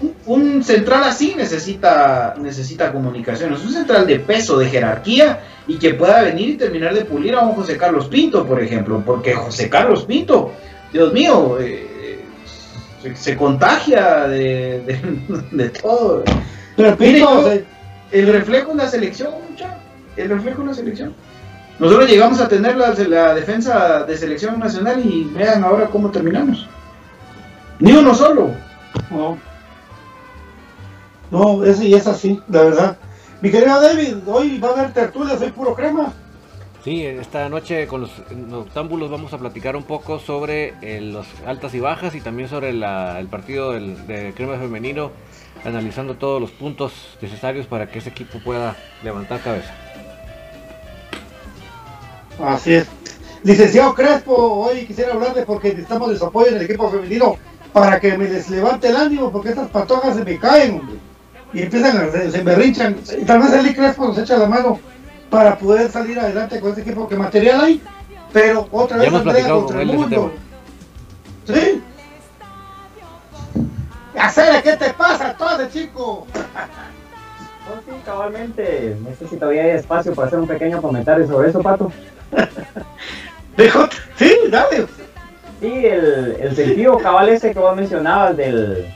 Un, un central así necesita, necesita comunicaciones, un central de peso, de jerarquía y que pueda venir y terminar de pulir a un José Carlos Pinto, por ejemplo, porque José Carlos Pinto, Dios mío, eh, se, se contagia de, de- de todo. Pero Pinto, yo- El reflejo en la selección, mucha, el reflejo en la selección. Nosotros llegamos a tener la, la defensa de selección nacional y vean ahora cómo terminamos. Ni uno solo. No. No, es, y es así, la verdad. Mi querido David, hoy va a haber tertulia, soy puro crema. Sí, esta noche con los noctámbulos vamos a platicar un poco sobre eh, los altas y bajas y también sobre la- el partido del, de Crema Femenino, analizando todos los puntos necesarios para que ese equipo pueda levantar cabeza. Así es. Licenciado Crespo, hoy quisiera hablarle porque necesitamos de su apoyo en el equipo femenino para que me les levante el ánimo porque estas patojas se me caen, hombre. Y empiezan a, se, se me rinchan. Y tal vez Eli Crespo nos echa la mano para poder salir adelante con este equipo que material hay, pero otra vez hemos Andrea platicado contra con el mundo. ¿Sí? Hacer, ¿qué te pasa, todo chico? No, sí, cabalmente. No sé si todavía hay espacio para hacer un pequeño comentario sobre eso, Pato. Dijo, sí, dale. Sí, el, el sentido cabal ese que vos mencionabas del,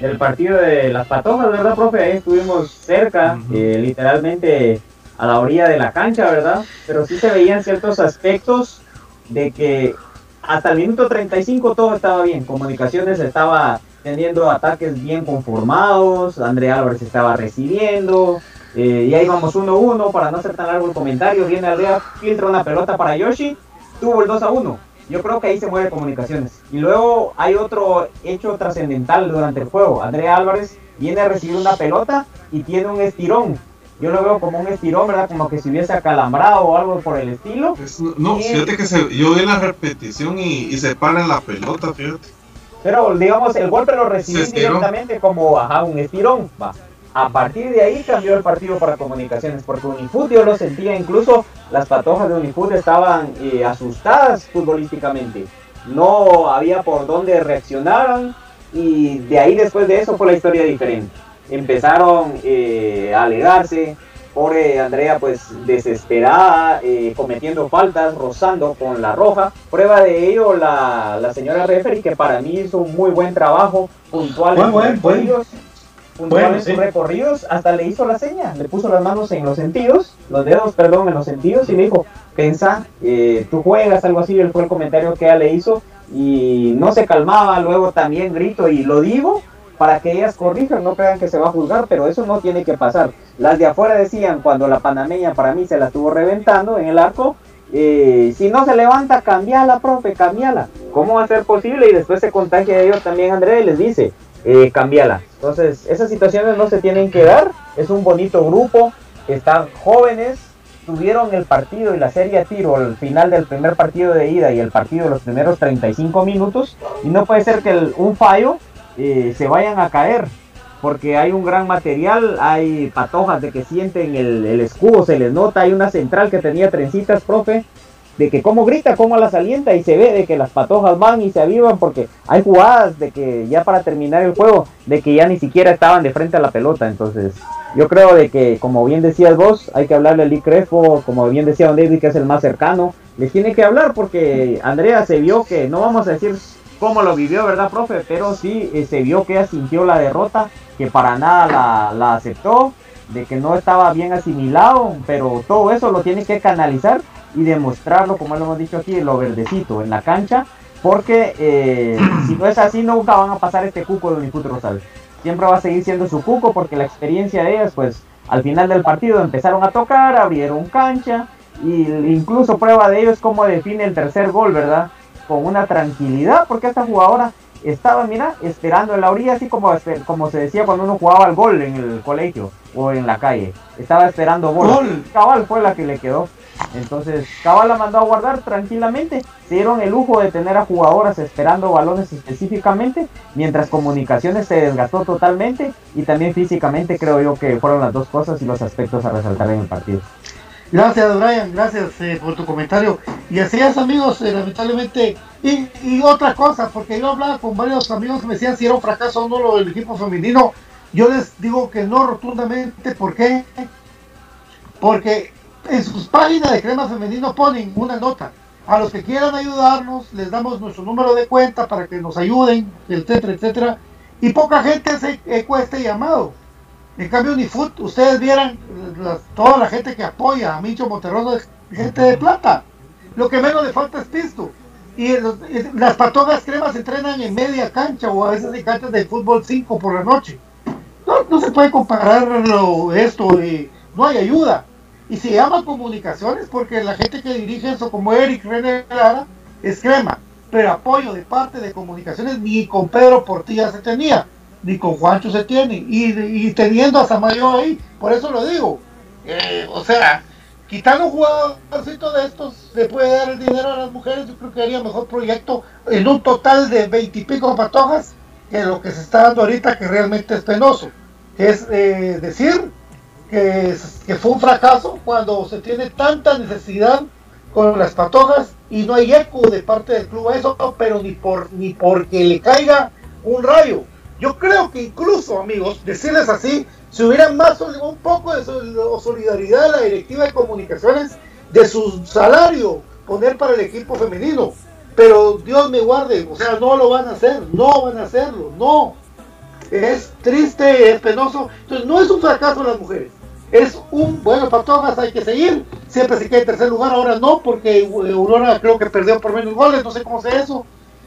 del partido de las patojas, ¿verdad, profe? Ahí estuvimos cerca, eh, literalmente a la orilla de la cancha, ¿verdad? Pero sí se veían ciertos aspectos de que hasta el minuto 35 todo estaba bien. Comunicaciones estaba teniendo ataques bien conformados, André Álvarez estaba recibiendo, eh, y ahí vamos 1-1 para no hacer tan largo el comentario. Viene Andrea, filtra una pelota para Yoshi, tuvo el 2-1. Yo creo que ahí se mueve comunicaciones. Y luego hay otro hecho trascendental durante el juego. Andrea Álvarez viene a recibir una pelota y tiene un estirón. Yo lo veo como un estirón, ¿verdad? Como que se hubiese acalambrado o algo por el estilo. Es- no, fíjate que se, yo vi la repetición y, y se para en la pelota, fíjate. Pero digamos, el golpe lo estiró. directamente como ajá, un estirón. Va. A partir de ahí cambió el partido para comunicaciones, porque Unifoot yo lo sentía, incluso las patojas de Unifoot estaban eh, asustadas futbolísticamente. No había por dónde reaccionaran y de ahí después de eso fue la historia diferente. Empezaron eh, a alegarse, pobre Andrea pues desesperada, eh, cometiendo faltas, rozando con la roja. Prueba de ello la, la señora referee que para mí hizo un muy buen trabajo, puntual en Buen, buen, puntual Bueno, en sus sí. recorridos, hasta le hizo la seña, le puso las manos en los sentidos, los dedos, perdón, en los sentidos y le dijo, pensa, eh, tú juegas, algo así, él fue el comentario que ella le hizo y no se calmaba, luego también grito y lo digo para que ellas corrijan, no crean que se va a juzgar, pero eso no tiene que pasar. Las de afuera decían, cuando la panameña para mí se la estuvo reventando en el arco, eh, si no se levanta, cambiala, profe, cambiala. ¿Cómo va a ser posible? Y después se contagia de ellos también André y les dice, eh, cambiala. Entonces, esas situaciones no se tienen que dar, es un bonito grupo, están jóvenes, tuvieron el partido y la serie a tiro al final del primer partido de ida y el partido de los primeros 35 minutos, y no puede ser que un fallo eh, se vayan a caer porque hay un gran material, hay patojas de que sienten el escudo, se les nota, hay una central que tenía trencitas, profe, de que cómo grita, cómo las alienta y se ve de que las patojas van y se avivan porque hay jugadas de que ya para terminar el juego, de que ya ni siquiera estaban de frente a la pelota, entonces yo creo de que como bien decías vos, hay que hablarle a Lee Crespo, como bien decía Don David que es el más cercano, les tiene que hablar porque Andrea se vio que, no vamos a decir cómo lo vivió, ¿verdad, profe? Pero sí eh, se vio que ella sintió la derrota, que para nada la, la aceptó, de que no estaba bien asimilado, pero todo eso lo tiene que canalizar y demostrarlo, como lo hemos dicho aquí, lo verdecito, en la cancha, porque eh, si no es así, nunca van a pasar este cuco de Unifut Rosal. Siempre va a seguir siendo su cuco, porque la experiencia de ellas, pues al final del partido empezaron a tocar, abrieron cancha, y incluso prueba de ello es cómo define el tercer gol, ¿verdad? Con una tranquilidad, porque esta jugadora estaba, mira, esperando en la orilla, así como, espe- como se decía cuando uno jugaba al gol en el colegio o en la calle. Estaba esperando gol. Gol. Cabal fue la que le quedó. Entonces, Cabal la mandó a guardar tranquilamente. Se dieron el lujo de tener a jugadoras esperando balones específicamente, mientras Comunicaciones se desgastó totalmente y también físicamente creo yo que fueron las dos cosas y los aspectos a resaltar en el partido. Gracias, Brian, gracias eh, por tu comentario. Y así es, amigos, eh, lamentablemente. Y, y otra cosa, porque yo hablaba con varios amigos que me decían si era un fracaso o no lo del equipo femenino. Yo les digo que no rotundamente. ¿Por qué? Porque en sus páginas de Crema Femenino ponen una nota. A los que quieran ayudarnos, les damos nuestro número de cuenta para que nos ayuden, etcétera, etcétera. Y poca gente eco a este llamado. En cambio, Unifoot, ustedes vieran eh, toda la gente que apoya a Micho Monterroso gente de plata. Lo que menos le falta es pisto. Y eh, las patogas cremas entrenan en media cancha o a veces en canchas de fútbol 5 por la noche. No, no se puede comparar esto, eh, no hay ayuda. Y se llama comunicaciones porque la gente que dirige eso, como Eric René Lara, es crema. Pero apoyo de parte de comunicaciones ni con Pedro Portilla se tenía, ni con Juancho se tiene. Y, teniendo a Samayo ahí, por eso lo digo. Eh, o sea, quitando un jugadorcito de estos, le puede dar el dinero a las mujeres, yo creo que haría mejor proyecto en un total de veintipico patojas que lo que se está dando ahorita, que realmente es penoso. Es eh, decir que, fue un fracaso cuando se tiene tanta necesidad con las patojas y no hay eco de parte del club a eso, pero ni por ni porque le caiga un rayo. Yo creo que incluso, amigos, decirles así, si hubiera más un poco de solidaridad de la directiva de comunicaciones de su salario poner para el equipo femenino. Pero Dios me guarde, o sea, no lo van a hacer, no van a hacerlo, no. Es triste, es penoso. Entonces no es un fracaso las mujeres. Es un, bueno, para todas hay que seguir. Siempre se queda en tercer lugar, ahora no, porque Aurora creo que perdió por menos goles, no sé cómo sea eso.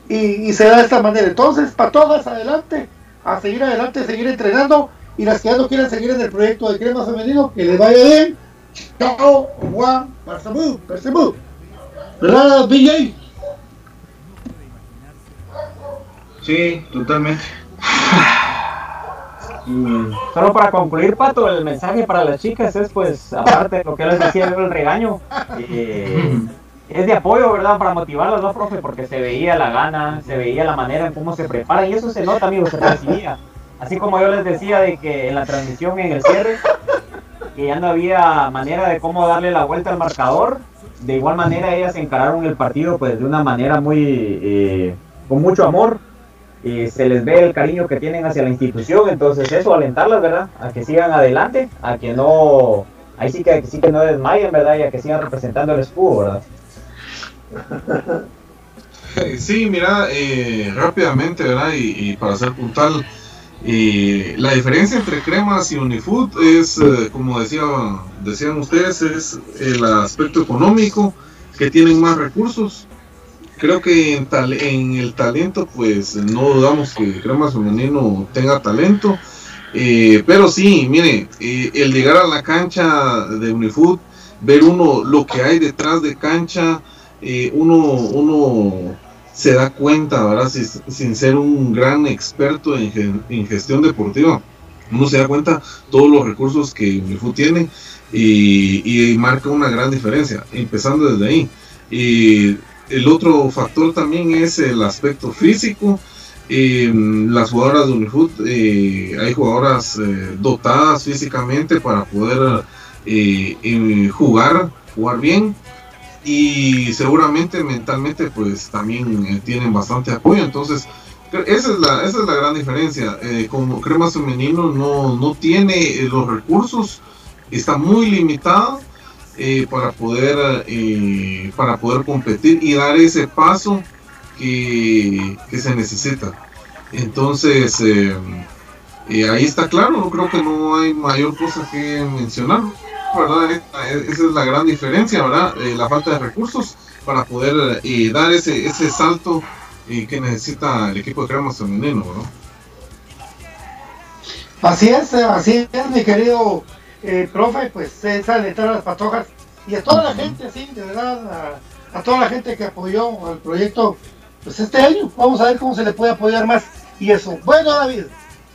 Y, y se da de esta manera. Entonces, para todas, adelante, a seguir adelante, seguir entrenando y las que ya no quieran seguir en el proyecto de crema femenino, que les vaya bien. Chao, Juan, Barsamú, Percebú. ¿Verdad, BJ? Sí, totalmente. Y solo para concluir, Pato, el mensaje para las chicas es, pues, aparte de lo que les decía, el regaño, eh, es de apoyo, ¿verdad? Para motivarlas, ¿no, profe? Porque se veía la gana, se veía la manera en cómo se preparan, y eso se nota, amigos, se percibía. Así como yo les decía de que en la transmisión, en el cierre, que ya no había manera de cómo darle la vuelta al marcador, de igual manera ellas encararon el partido pues de una manera muy, eh, con mucho amor, y se les ve el cariño que tienen hacia la institución, entonces eso, alentarlas, ¿verdad? A que sigan adelante, a que no, ahí sí que, sí que no desmayen, ¿verdad? Y a que sigan representando el escudo, ¿verdad? Sí, mira, eh, rápidamente, ¿verdad? Y, para ser puntual, y la diferencia entre cremas y Unifood es, eh, como decía, decían ustedes, es el aspecto económico, que tienen más recursos. Creo que en, tal, en el talento, pues no dudamos que Cremas Femenino tenga talento. Eh, pero sí, mire, eh, el llegar a la cancha de Unifood, ver uno lo que hay detrás de cancha, uno, uno se da cuenta, ¿verdad? sin ser un gran experto en, en, gestión deportiva, uno se da cuenta todos los recursos que Unifu tiene y, marca una gran diferencia, empezando desde ahí. Y el otro factor también es el aspecto físico. Eh, las jugadoras de Unifoot, eh, hay jugadoras eh, dotadas físicamente para poder jugar, jugar bien. Y seguramente mentalmente pues también eh, tienen bastante apoyo. Entonces esa es la, esa es la gran diferencia. Eh, como crema femenino no, no tiene eh, los recursos está muy limitado para poder para poder competir y dar ese paso que, que se necesita entonces ahí está claro no creo que no hay mayor cosa que mencionar ¿verdad? Esa es la gran diferencia, ¿verdad? Eh, la falta de recursos para poder eh, dar ese, ese salto eh, que necesita el equipo de cremas femenino, ¿no? Así es, así es, mi querido profe, pues es alentar a las patojas y a toda la gente, sí, de verdad, a, a, toda la gente que apoyó al proyecto, pues este año, vamos a ver cómo se le puede apoyar más y eso. Bueno, David,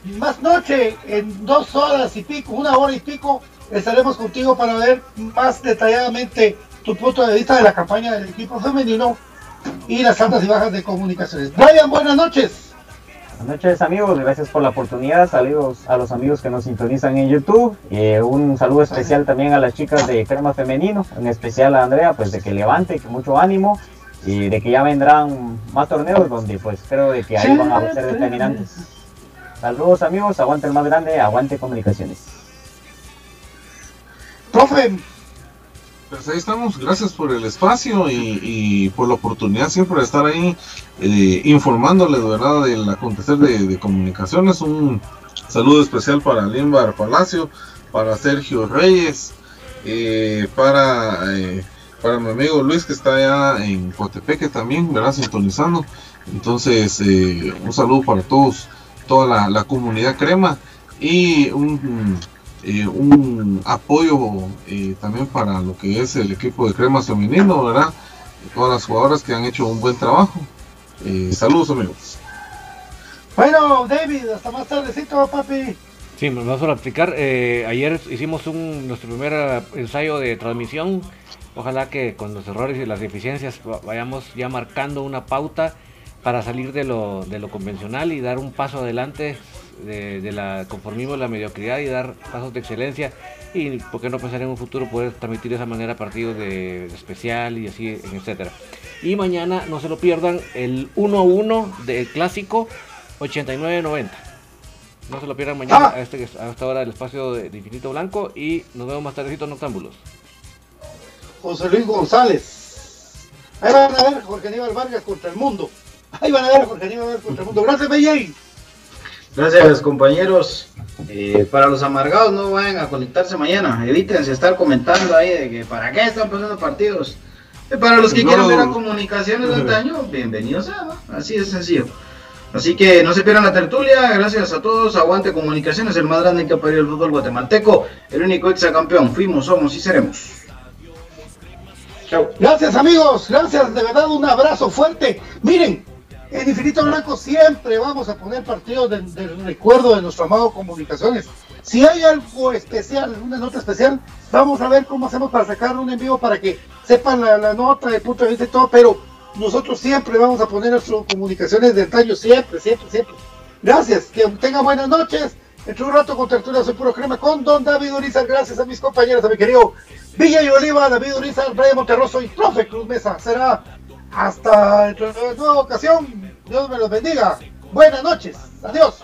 más noche, en dos horas y pico, una hora y pico, estaremos contigo para ver más detalladamente tu punto de vista de la campaña del equipo femenino y las altas y bajas de comunicaciones. Brian, buenas noches. Buenas noches amigos, gracias por la oportunidad, saludos a los amigos que nos sintonizan en YouTube, y un saludo especial también a las chicas de Crema Femenino, en especial a Andrea, pues de que levante, que mucho ánimo y de que ya vendrán más torneos donde pues creo de que ahí van a ser determinantes. Saludos amigos, aguante el más grande, aguante comunicaciones. Profe. Pues ahí estamos, gracias por el espacio y, por la oportunidad siempre de estar ahí eh, informándoles ¿verdad? del acontecer de, comunicaciones. Un saludo especial para Limbar Palacio, para Sergio Reyes, eh, para, eh, para mi amigo Luis que está allá en Cotepeque también, ¿verdad? Sintonizando. Entonces, un saludo para todos, toda la, la comunidad crema y un eh, un apoyo eh, también para lo que es el equipo de cremas femenino, ¿verdad? Todas las jugadoras que han hecho un buen trabajo. Eh, saludos amigos. Bueno, David, hasta más tardecito, papi. Sí, me vas a explicar. Eh, ayer hicimos un, nuestro primer eh, ensayo de transmisión. Ojalá que con los errores y las deficiencias va- vayamos ya marcando una pauta para salir de lo, de lo convencional y dar un paso adelante de, de la conformismo, la mediocridad y dar pasos de excelencia. Y por qué no pensar en un futuro poder transmitir de esa manera partidos de, de especial y así, etcétera. Y mañana no se lo pierdan el 1-1 del clásico 89-90. No se lo pierdan mañana Ah. a, este, a esta hora del espacio de, de Infinito Blanco y nos vemos más tardecito en Noctámbulos. José Luis González. Ahí van a ver Jorge Aníbal Vargas contra el mundo. Ahí van a ver Jorge Aníbal Vargas contra el mundo. Gracias, BJ. Gracias compañeros. Eh, para los amargados no vayan a conectarse mañana. Evítense estar comentando ahí de que para qué están pasando partidos. Eh, para los que No. quieran ver a comunicaciones de antaño, bienvenidos sea, ¿no? Así de sencillo. Así que no se pierdan la tertulia, gracias a todos, aguante comunicaciones, el más grande que ha parido el fútbol guatemalteco, el único exacampeón, fuimos, somos y seremos. Chao. Gracias, amigos. Gracias, de verdad, un abrazo fuerte. Miren, en Infinito Blanco siempre vamos a poner partidos del, recuerdo de nuestro amado Comunicaciones. Si hay algo especial, una nota especial, vamos a ver cómo hacemos para sacar un en vivo para que sepan la, la nota, el punto de vista y todo, pero nosotros siempre vamos a poner nuestras comunicaciones de antaño, siempre, siempre, siempre. Gracias, que tengan buenas noches. Entre un rato con tertulia soy puro crema con Don David Urizar. Gracias a mis compañeros, a mi querido Villa y Oliva, David Urizar, Brian Monterroso y Profe Cruz Mesa. Será hasta nueva ocasión. Dios me los bendiga. Buenas noches. Adiós.